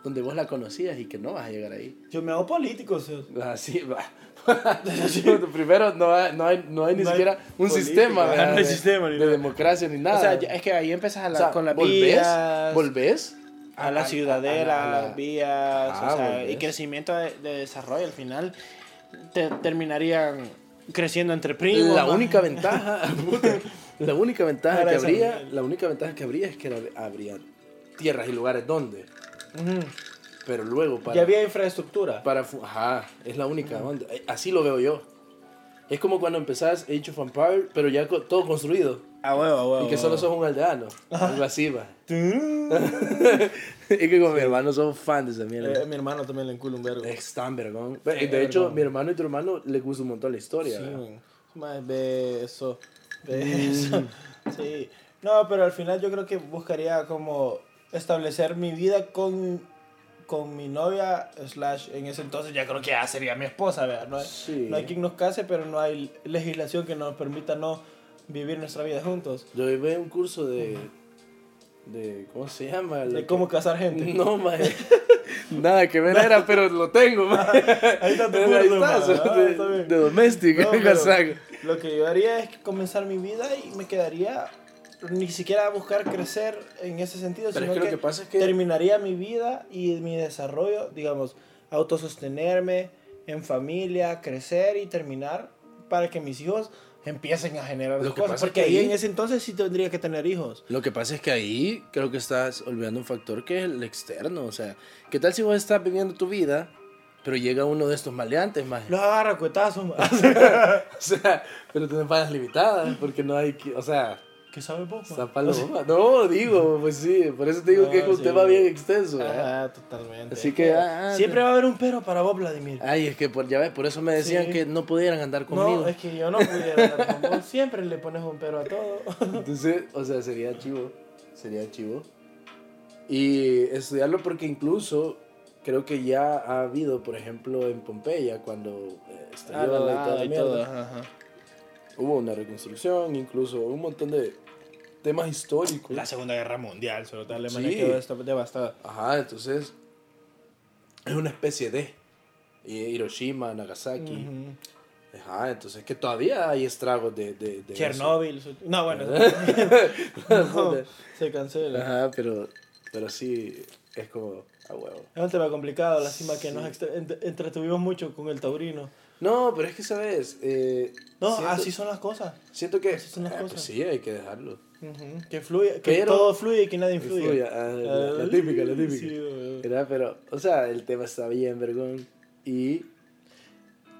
donde vos la conocías y que no vas a llegar ahí? Yo me hago político, Así va. Primero, no hay, no hay, no hay ni No hay siquiera un política, sistema, no hay de, sistema ni de nada. democracia ni nada. O sea, es que ahí empezás a la- O sea, con las volvés, vías, volvés a la ciudadela, a la- las vías, Ah, o sea, y crecimiento de, de desarrollo. Al final te, terminarían creciendo entre primos. la única ventaja, la única ventaja que habría, la única ventaja que habría es que hab- habría tierras y lugares donde, Ujú. Pero luego para Ya había infraestructura. para ajá, es la única onda. Eh, Así lo veo yo. Es como cuando empezás Age of Empire, pero ya todo construido. A huevo, a huevo. Y que solo sos un aldeano. Algo así, va. Eh, y que con mi hermano somos fan de esa mierda. mi hermano también le enculo un vergo. Es tan vergón. Sí, de hecho, vergón. mi hermano y tu hermano les gusta un montón la historia. Sí. Más beso, beso. Sí. No, pero al final yo creo que buscaría como establecer mi vida con, con mi novia, slash, en ese entonces ya creo que ya sería mi esposa, ¿verdad? No hay, Sí. no hay quien nos case, pero no hay legislación que nos permita no vivir nuestra vida juntos. Yo llevé un curso de. de ¿Cómo se llama? De que- cómo casar gente. No, maje. Nada que ver era, pero lo tengo, maje. Ahí está tu Ahí curso, so- Ah, de, está de doméstica, No, lo que yo haría es comenzar mi vida y me quedaría ni siquiera buscar crecer en ese sentido, Pero es sino que que, lo que pasa es que- terminaría mi vida y mi desarrollo, digamos, autosostenerme en familia, crecer y terminar para que mis hijos empiecen a generar Lo cosas. es Porque que ahí ahí- en ese entonces sí tendría que tener hijos. Lo que pasa es que ahí creo que estás olvidando un factor que es el externo. O sea, ¿qué tal si vos estás viviendo tu vida, pero llega uno de estos maleantes, más? Los agarra cuetazos. O sea, pero tienes fallas limitadas, porque no hay. O sea, ¿Qué sabe? Zapalo, No, digo, pues sí, por eso te digo No, que es un sí. tema bien extenso. ¿eh? Ajá, totalmente. Así que, ah, ah, Siempre va a haber un pero para vos, Vladimir. Ay, es que por, ya ves, por eso me decían Sí. que no pudieran andar conmigo. No, es que yo no pudiera andar con vos. Siempre le pones un pero a todo. Entonces, o sea, sería chivo. Sería chivo. Y estudiarlo porque incluso creo que ya ha habido, por ejemplo, en Pompeya, cuando eh, estalló Ah, la y toda la y mierda, todo. ajá. hubo una reconstrucción, incluso un montón de, temas históricos. La Segunda Guerra Mundial, solo tal Alemania Sí. quedó devastada. Ajá, entonces es una especie de Hiroshima, Nagasaki. Ujú. Ajá, entonces que todavía hay estragos de, de, de Chernobyl. su- No, bueno. eso. no, se cancela. Ajá, pero, pero sí, es como a huevo. Es un tema complicado, lástima que nos entretuvimos mucho con el taurino. No, pero es que, ¿sabes? Eh, No, siento, así son las cosas. Siento que... así son las ah, cosas. pues sí, hay que dejarlo. Que fluye, que Pero- todo fluye y que nadie influye. Ah, la, la típica, la típica. Sí. ¿Verdad? Pero, o sea, el tema está bien, vergón. Y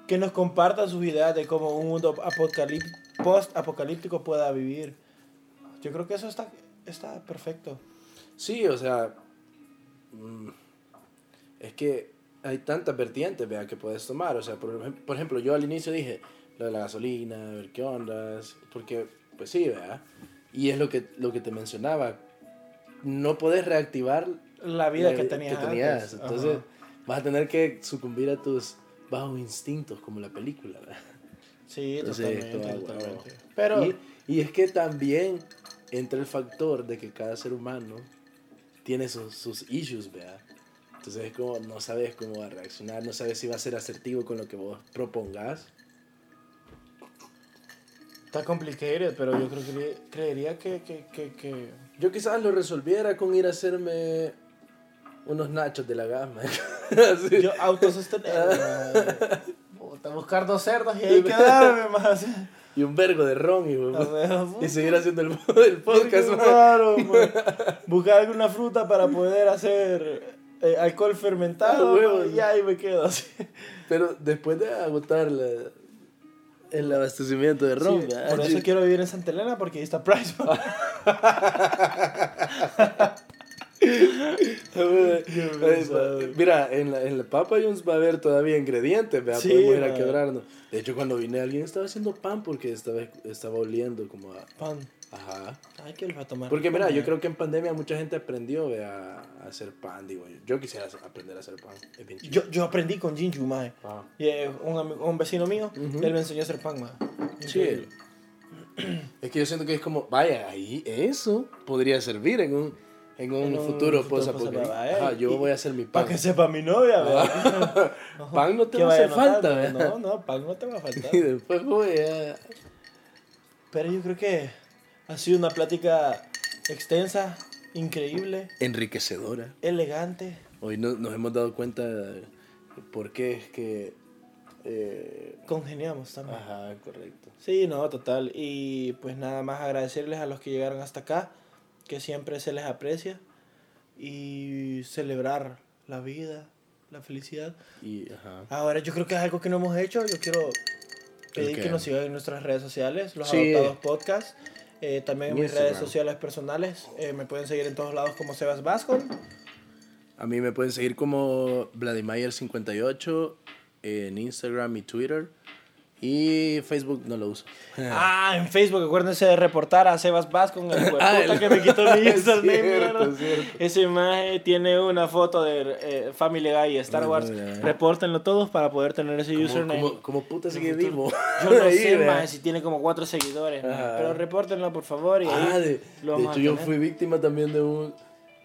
que nos compartan sus ideas de cómo un mundo post-apocalíptico pueda vivir. Yo creo que eso está, está perfecto. Sí, o sea, mm, es que hay tantas vertientes, vea, que puedes tomar. O sea, por, por ejemplo, yo al inicio dije lo de la gasolina, a ver qué ondas, porque, pues sí, vea. Y es lo que, lo que te mencionaba. No puedes reactivar La vida la que tenías, tenías. antes. Entonces, Ajá. vas a tener que sucumbir a tus bajos instintos, como la película, ¿verdad? Sí, Entonces, totalmente, todo, totalmente. wow. Pero, Y, y es que también entra el factor de que cada ser humano tiene sus, sus issues, ¿verdad? Entonces es como no sabes cómo va a reaccionar, no sabes si va a ser asertivo con lo que vos propongas. Está complicated, pero yo creo que creería que, que, que, que- Yo quizás lo resolviera con ir a hacerme unos nachos de la gama. Así. yo autosostener. Puta, buscar dos cerdos y ahí quedarme más. Y un vergo de ron y, y seguir haciendo el, el podcast. man. Claro, man. Buscar alguna fruta para poder hacer eh, alcohol fermentado Ah, y ahí me quedo así. Pero después de agotar la- el abastecimiento de ron, Sí, por eso quiero vivir en Santa Elena porque ahí está Price. Mira, en la, en la Papa John's va a haber todavía ingredientes, ¿verdad? Sí, Podemos ir a quebrarnos. De hecho, cuando vine alguien estaba haciendo pan porque estaba, estaba oliendo como a... Pan. Ajá. Ay, va a tomar. Porque mira, yo creo que en pandemia mucha gente aprendió a hacer pan, digo yo. Yo quisiera aprender a hacer pan. Yo, yo aprendí con Jinju, mae. Ah. Y eh, un, un vecino mío, él me enseñó a hacer pan, mae. Sí. Es que yo siento que es como, vaya, ahí eso podría servir en un, en un, En un futuro futuro post-apocalíptico. Ajá, yo voy a hacer mi pan. Para que sepa mi novia, ¿verdad? Pan no te va a hacer falta. ¿verdad? No, no, pan no te va a faltar. Y después voy a... Pero yo creo que ha sido una plática extensa, increíble, Enriquecedora. elegante. Hoy no- nos hemos dado cuenta por qué es que... eh, Congeniamos también. ajá, correcto. Sí, no, total. Y pues nada más agradecerles a los que llegaron hasta acá, que siempre se les aprecia. Y celebrar la vida, la felicidad. Y, ajá. Ahora, yo creo que es algo que no hemos hecho. Yo quiero pedir que nos sigan en nuestras redes sociales, los Sí. Adoptados Podcast. Eh, también en mis redes sociales personales. eh, me pueden seguir en todos lados como Sebas Vascon. A mí me pueden seguir como Vladimir58 en Instagram y Twitter. Y Facebook no lo uso. Ah, en Facebook, acuérdense de reportar a Sebas Vascon, el hijo de Ah, puta el- que me quitó mi username. Esa imagen tiene una foto de eh, Family Guy y Star Wars. Repórtenlo todos para poder tener ese Como, username. como, como puta sigue el vivo. Yo no Ahí, sé, más si tiene como cuatro seguidores, pero repórtenlo por favor y Ah, de, de hecho yo fui víctima también de un...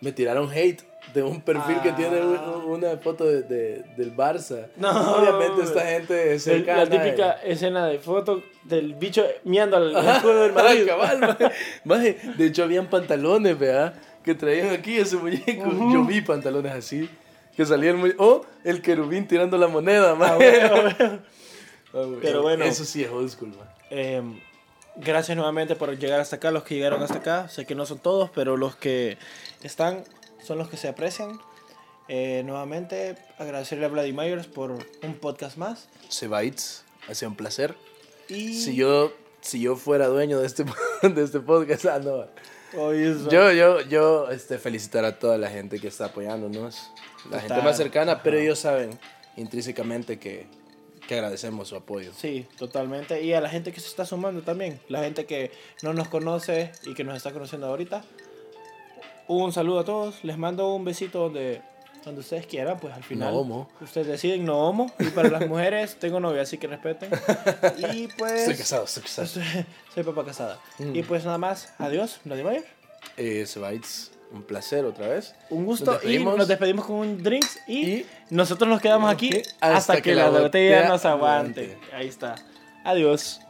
Me tiraron hate de un perfil que Ah. tiene un- una foto de, de- del Barça. No, Obviamente esta gente es cercana. la típica eh. escena de foto del bicho miando al escudo del Madrid. cabal, maje. De hecho habían pantalones, ¿verdad? Que traían aquí ese muñeco. Yo vi pantalones así. Que salían muy... Oh, el querubín tirando la moneda, Ah, maje. bueno, bueno. Ah, güey. Pero bueno. Eso sí es old school. Eh, gracias nuevamente por llegar hasta acá, los que llegaron hasta acá. Sé que no son todos, pero los que están son los que se aprecian. Eh, nuevamente agradecerle a Vladimir por un podcast más. Sebaitz, ha sido un placer. Y Si yo, si yo fuera dueño de este, de este podcast, ah, no. Yo, yo, yo, este, felicitar a toda la gente que está apoyándonos. La gente más cercana, pero ellos saben intrínsecamente que, que agradecemos su apoyo. Sí, totalmente. Y a la gente que se está sumando también. La gente que no nos conoce y que nos está conociendo ahorita. Un saludo a todos. Les mando un besito donde, Cuando ustedes quieran, pues al final. No homo. Ustedes deciden no homo. Y para las mujeres, tengo novia, así que respeten. Y pues. Estoy casado, estoy casado. Soy, soy papá casada. Mm. Y pues nada más. Adiós, Radio Mayer. Eh, un placer otra vez. Un gusto. Nos y nos despedimos con un drinks. Y, Y- nosotros nos quedamos aquí hasta, que, la botella nos aguante. Ahí está. Adiós.